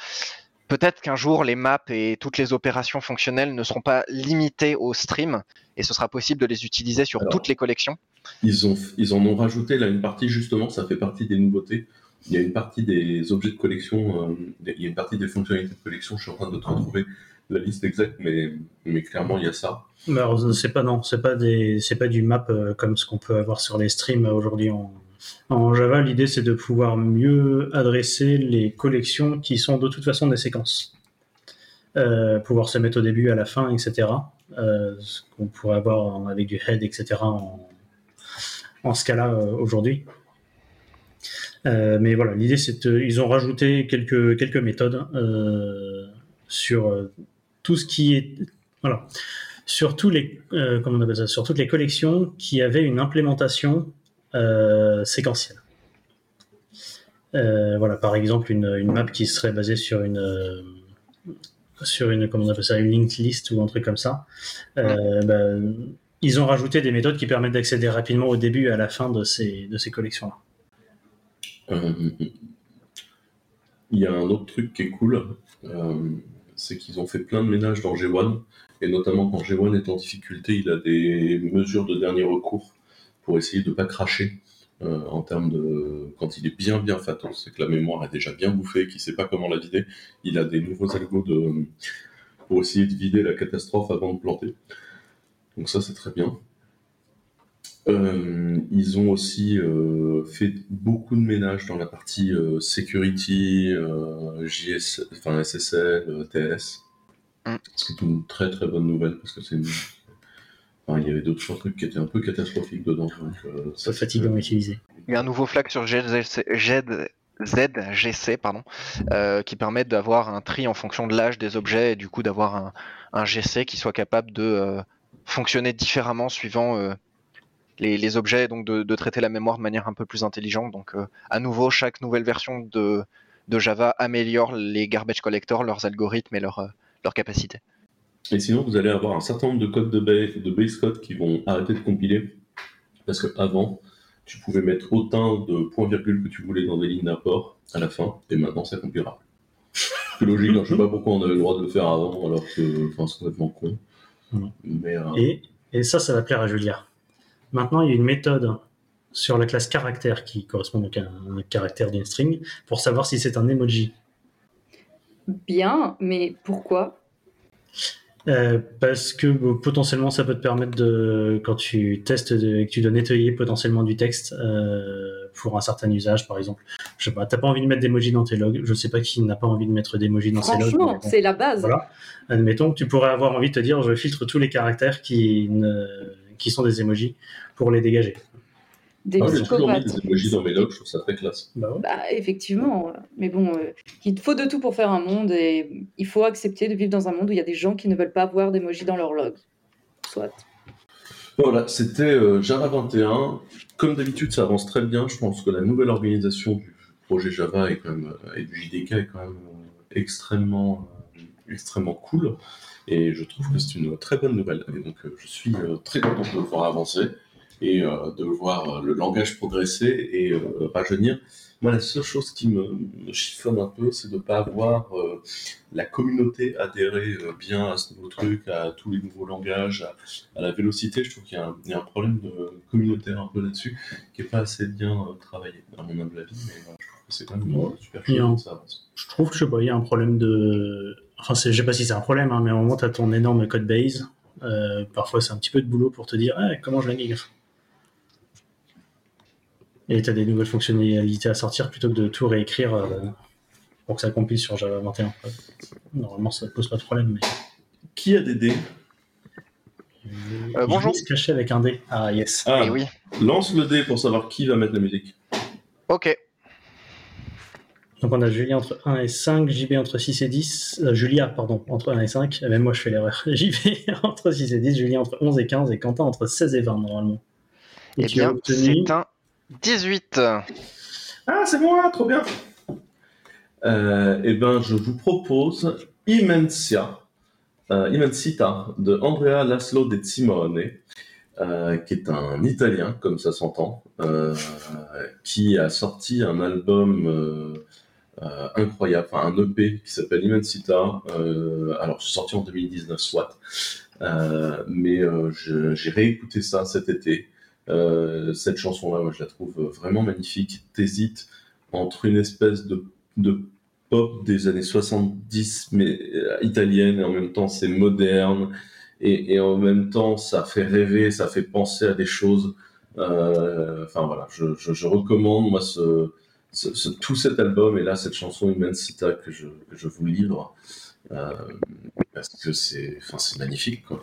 Peut-être qu'un jour, les maps et toutes les opérations fonctionnelles ne seront pas limitées au stream et ce sera possible de les utiliser sur Alors. toutes les collections. Ils, ont, ils en ont rajouté là une partie, justement, ça fait partie des nouveautés. Il y a une partie des objets de collection, euh, il y a une partie des fonctionnalités de collection, je suis en train de te retrouver la liste exacte, mais, mais clairement il y a ça. C'est pas non, c'est pas des, c'est pas du map euh, comme ce qu'on peut avoir sur les streams euh, aujourd'hui en, en Java. L'idée c'est de pouvoir mieux adresser les collections qui sont de toute façon des séquences. euh, pouvoir se mettre au début, à la fin, etc. Ce qu'on pourrait avoir avec du head, etc. en, en Scala euh, aujourd'hui. Mais voilà, l'idée c'est de- ils ont rajouté quelques quelques méthodes sur tout ce qui est voilà sur tous les euh, comment on appelle ça sur toutes les collections qui avaient une implémentation euh, séquentielle. Euh, voilà, par exemple une, une map qui serait basée sur une sur une comment on appelle ça une linked list ou un truc comme ça. Bah, ils ont rajouté des méthodes qui permettent d'accéder rapidement au début et à la fin de ces de ces collections là. Il y a un autre truc qui est cool, euh, c'est qu'ils ont fait plein de ménages dans G1, et notamment quand G1 est en difficulté, il a des mesures de dernier recours pour essayer de ne pas cracher euh, en termes de... Quand il est bien bien fatos, c'est que la mémoire est déjà bien bouffée, qu'il ne sait pas comment la vider, il a des nouveaux algos pour essayer de vider la catastrophe avant de planter. Donc ça c'est très bien. Euh, ils ont aussi euh, fait beaucoup de ménage dans la partie euh, security, euh, JS, enfin SSL, euh, TS. Mm. Ce qui est une très très bonne nouvelle parce que c'est une... enfin, il y avait d'autres trucs qui étaient un peu catastrophiques dedans. Donc, euh, C'est ça, fatigant à utiliser. Il y a un nouveau flag sur ZGC pardon, euh, qui permet d'avoir un tri en fonction de l'âge des objets et du coup d'avoir un, un GC qui soit capable de euh, fonctionner différemment suivant euh, les, les objets, donc de, de traiter la mémoire de manière un peu plus intelligente. Donc euh, à nouveau, chaque nouvelle version de, de Java améliore les garbage collectors, leurs algorithmes et leurs euh, leurs capacités. Et sinon, vous allez avoir un certain nombre de codes de base, de base code qui vont arrêter de compiler. Parce qu'avant, tu pouvais mettre autant de points-virgules que tu voulais dans des lignes d'apport à la fin, et maintenant ça compilera. C'est logique, hein, je sais pas pourquoi on avait le droit de le faire avant, alors que enfin, c'est complètement con. Mais euh, Et, et ça, ça va plaire à Julia. Maintenant, il y a une méthode sur la classe caractère qui correspond donc à un caractère d'une string pour savoir si c'est un emoji. Bien, mais pourquoi? Euh, parce que bon, potentiellement ça peut te permettre de, quand tu testes de- et que tu dois nettoyer potentiellement du texte euh, pour un certain usage, par exemple. Je sais pas, t'as pas envie de mettre d'emoji dans tes logs. Je sais pas qui n'a pas envie de mettre d'emoji dans ses logs. Franchement, c'est la base. Voilà. Admettons que tu pourrais avoir envie de te dire je filtre tous les caractères qui, ne, qui sont des emojis pour les dégager. Des moi, j'ai toujours mis psychopathes. des emojis dans mes logs, je trouve ça très classe. Bah ouais. Bah, effectivement, mais bon, euh, il faut de tout pour faire un monde et il faut accepter de vivre dans un monde où il y a des gens qui ne veulent pas avoir d'emoji dans leur log. Soit. Voilà, c'était euh, Java 21. Comme d'habitude, ça avance très bien. Je pense que la nouvelle organisation du projet Java est quand même, et du JDK est quand même euh, extrêmement, extrêmement cool. Et je trouve que c'est une très bonne nouvelle. Et donc, euh, je suis euh, très content de le voir avancer et euh, de voir le langage progresser et rajeunir. Moi, la seule chose qui me, me chiffonne un peu, c'est de ne pas avoir euh, la communauté adhérer euh, bien à ce nouveau truc, à tous les nouveaux langages, à, à la vélocité. Je trouve qu'il y, a un- il y a un problème de communautaire un peu là-dessus qui n'est pas assez bien euh, travaillé, à mon humble avis. Mais je trouve que c'est quand même super que ça avance. Je trouve que je sais pas, il y a un problème de. Enfin, je sais pas si c'est un problème, hein, mais à un moment, tu as ton énorme code base. Euh, parfois, c'est un petit peu de boulot pour te dire Ah, comment je la migre? Et tu as des nouvelles fonctionnalités à sortir plutôt que de tout réécrire euh, pour que ça compile sur Java 21. Normalement, ça ne pose pas de problème. Mais... Qui a des dés? Euh, bonjour. Se cacher avec un dé. Ah, yes. Ah, Et oui. lance le dé pour savoir qui va mettre la musique. Ok. Donc, on a Julia entre 1 et 5, JB entre 6 et 10. euh, Julia, pardon, entre 1 et 5. Même moi, je fais l'erreur. JB entre 6 et 10, Julia entre 11 et 15, et Quentin entre 16 et 20, normalement. Et Eh tu as bien, obtenu- c'est un 18. Ah, c'est moi, trop bien. Euh, eh ben, je vous propose Immensia, euh, Immensita de Andrea Laszlo De Simone, euh, qui est un Italien, comme ça s'entend, euh, qui a sorti un album euh, incroyable, enfin un EP qui s'appelle Immensita. Euh, alors, c'est sorti en 2019, soit. Euh, mais j'ai réécouté ça cet été. Cette chanson-là, moi, je la trouve vraiment magnifique. T'hésites entre une espèce de, pop des années 70, mais italienne, et en même temps c'est moderne, et, en même temps ça fait rêver, ça fait penser à des choses. Enfin voilà, je, je recommande moi ce, ce, ce- tout cet album et là cette chanson Immensita que je, que je vous livre. Euh, parce que c'est enfin, c'est magnifique. Quoi.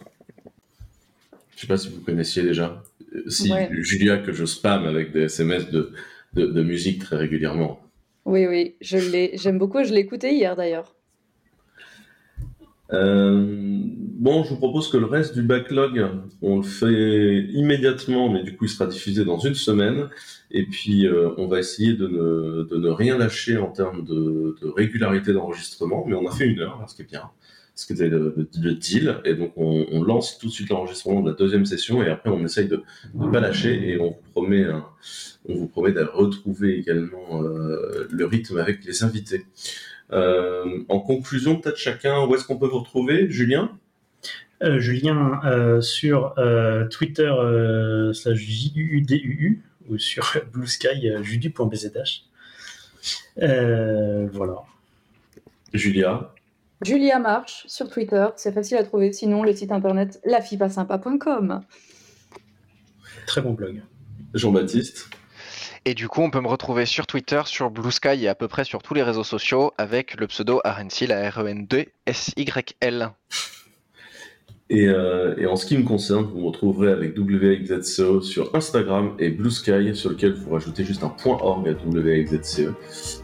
Je sais pas si vous connaissiez déjà. Euh, Si, Ouais. Julia, que je spam avec des SMS de, de, de musique très régulièrement. Oui, oui, je l'ai, j'aime beaucoup. Je l'ai écouté hier d'ailleurs. Euh, bon, je vous propose que le reste du backlog, on le fait immédiatement, mais du coup, il sera diffusé dans une semaine. Et puis, euh, on va essayer de ne, de ne rien lâcher en termes de, de régularité d'enregistrement. Mais on a fait une heure, là, ce qui est bien. Ce qui était le, le- deal. Et donc, on, on lance tout de suite l'enregistrement de la deuxième session. Et après, on essaye de ne pas lâcher. Et on vous promet, un- on vous promet de retrouver également euh, le rythme avec les invités. Euh, en conclusion, peut-être chacun, où est-ce qu'on peut vous retrouver, Julien? Euh, Julien euh, sur euh, Twitter euh, slash JUUDUU ou sur Blue Sky euh, judu.bzh. Euh, voilà. Julia? Julia March sur Twitter, c'est facile à trouver. Sinon, le site internet lafipasympa.com. Très bon blog. Jean-Baptiste? Et du coup, on peut me retrouver sur Twitter, sur Blue Sky et à peu près sur tous les réseaux sociaux avec le pseudo RNC, la R-E-N-D-S-Y-L. et, euh, et en ce qui me concerne, vous me retrouverez avec WXZCE sur Instagram et Blue Sky, sur lequel vous rajoutez juste un point .org à WXZCE, E,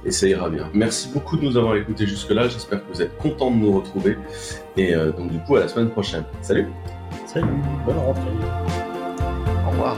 et ça ira bien. Merci beaucoup de nous avoir écoutés jusque-là, j'espère que vous êtes contents de nous retrouver, et euh, donc du coup à la semaine prochaine. Salut Salut, bonne rentrée. Au revoir.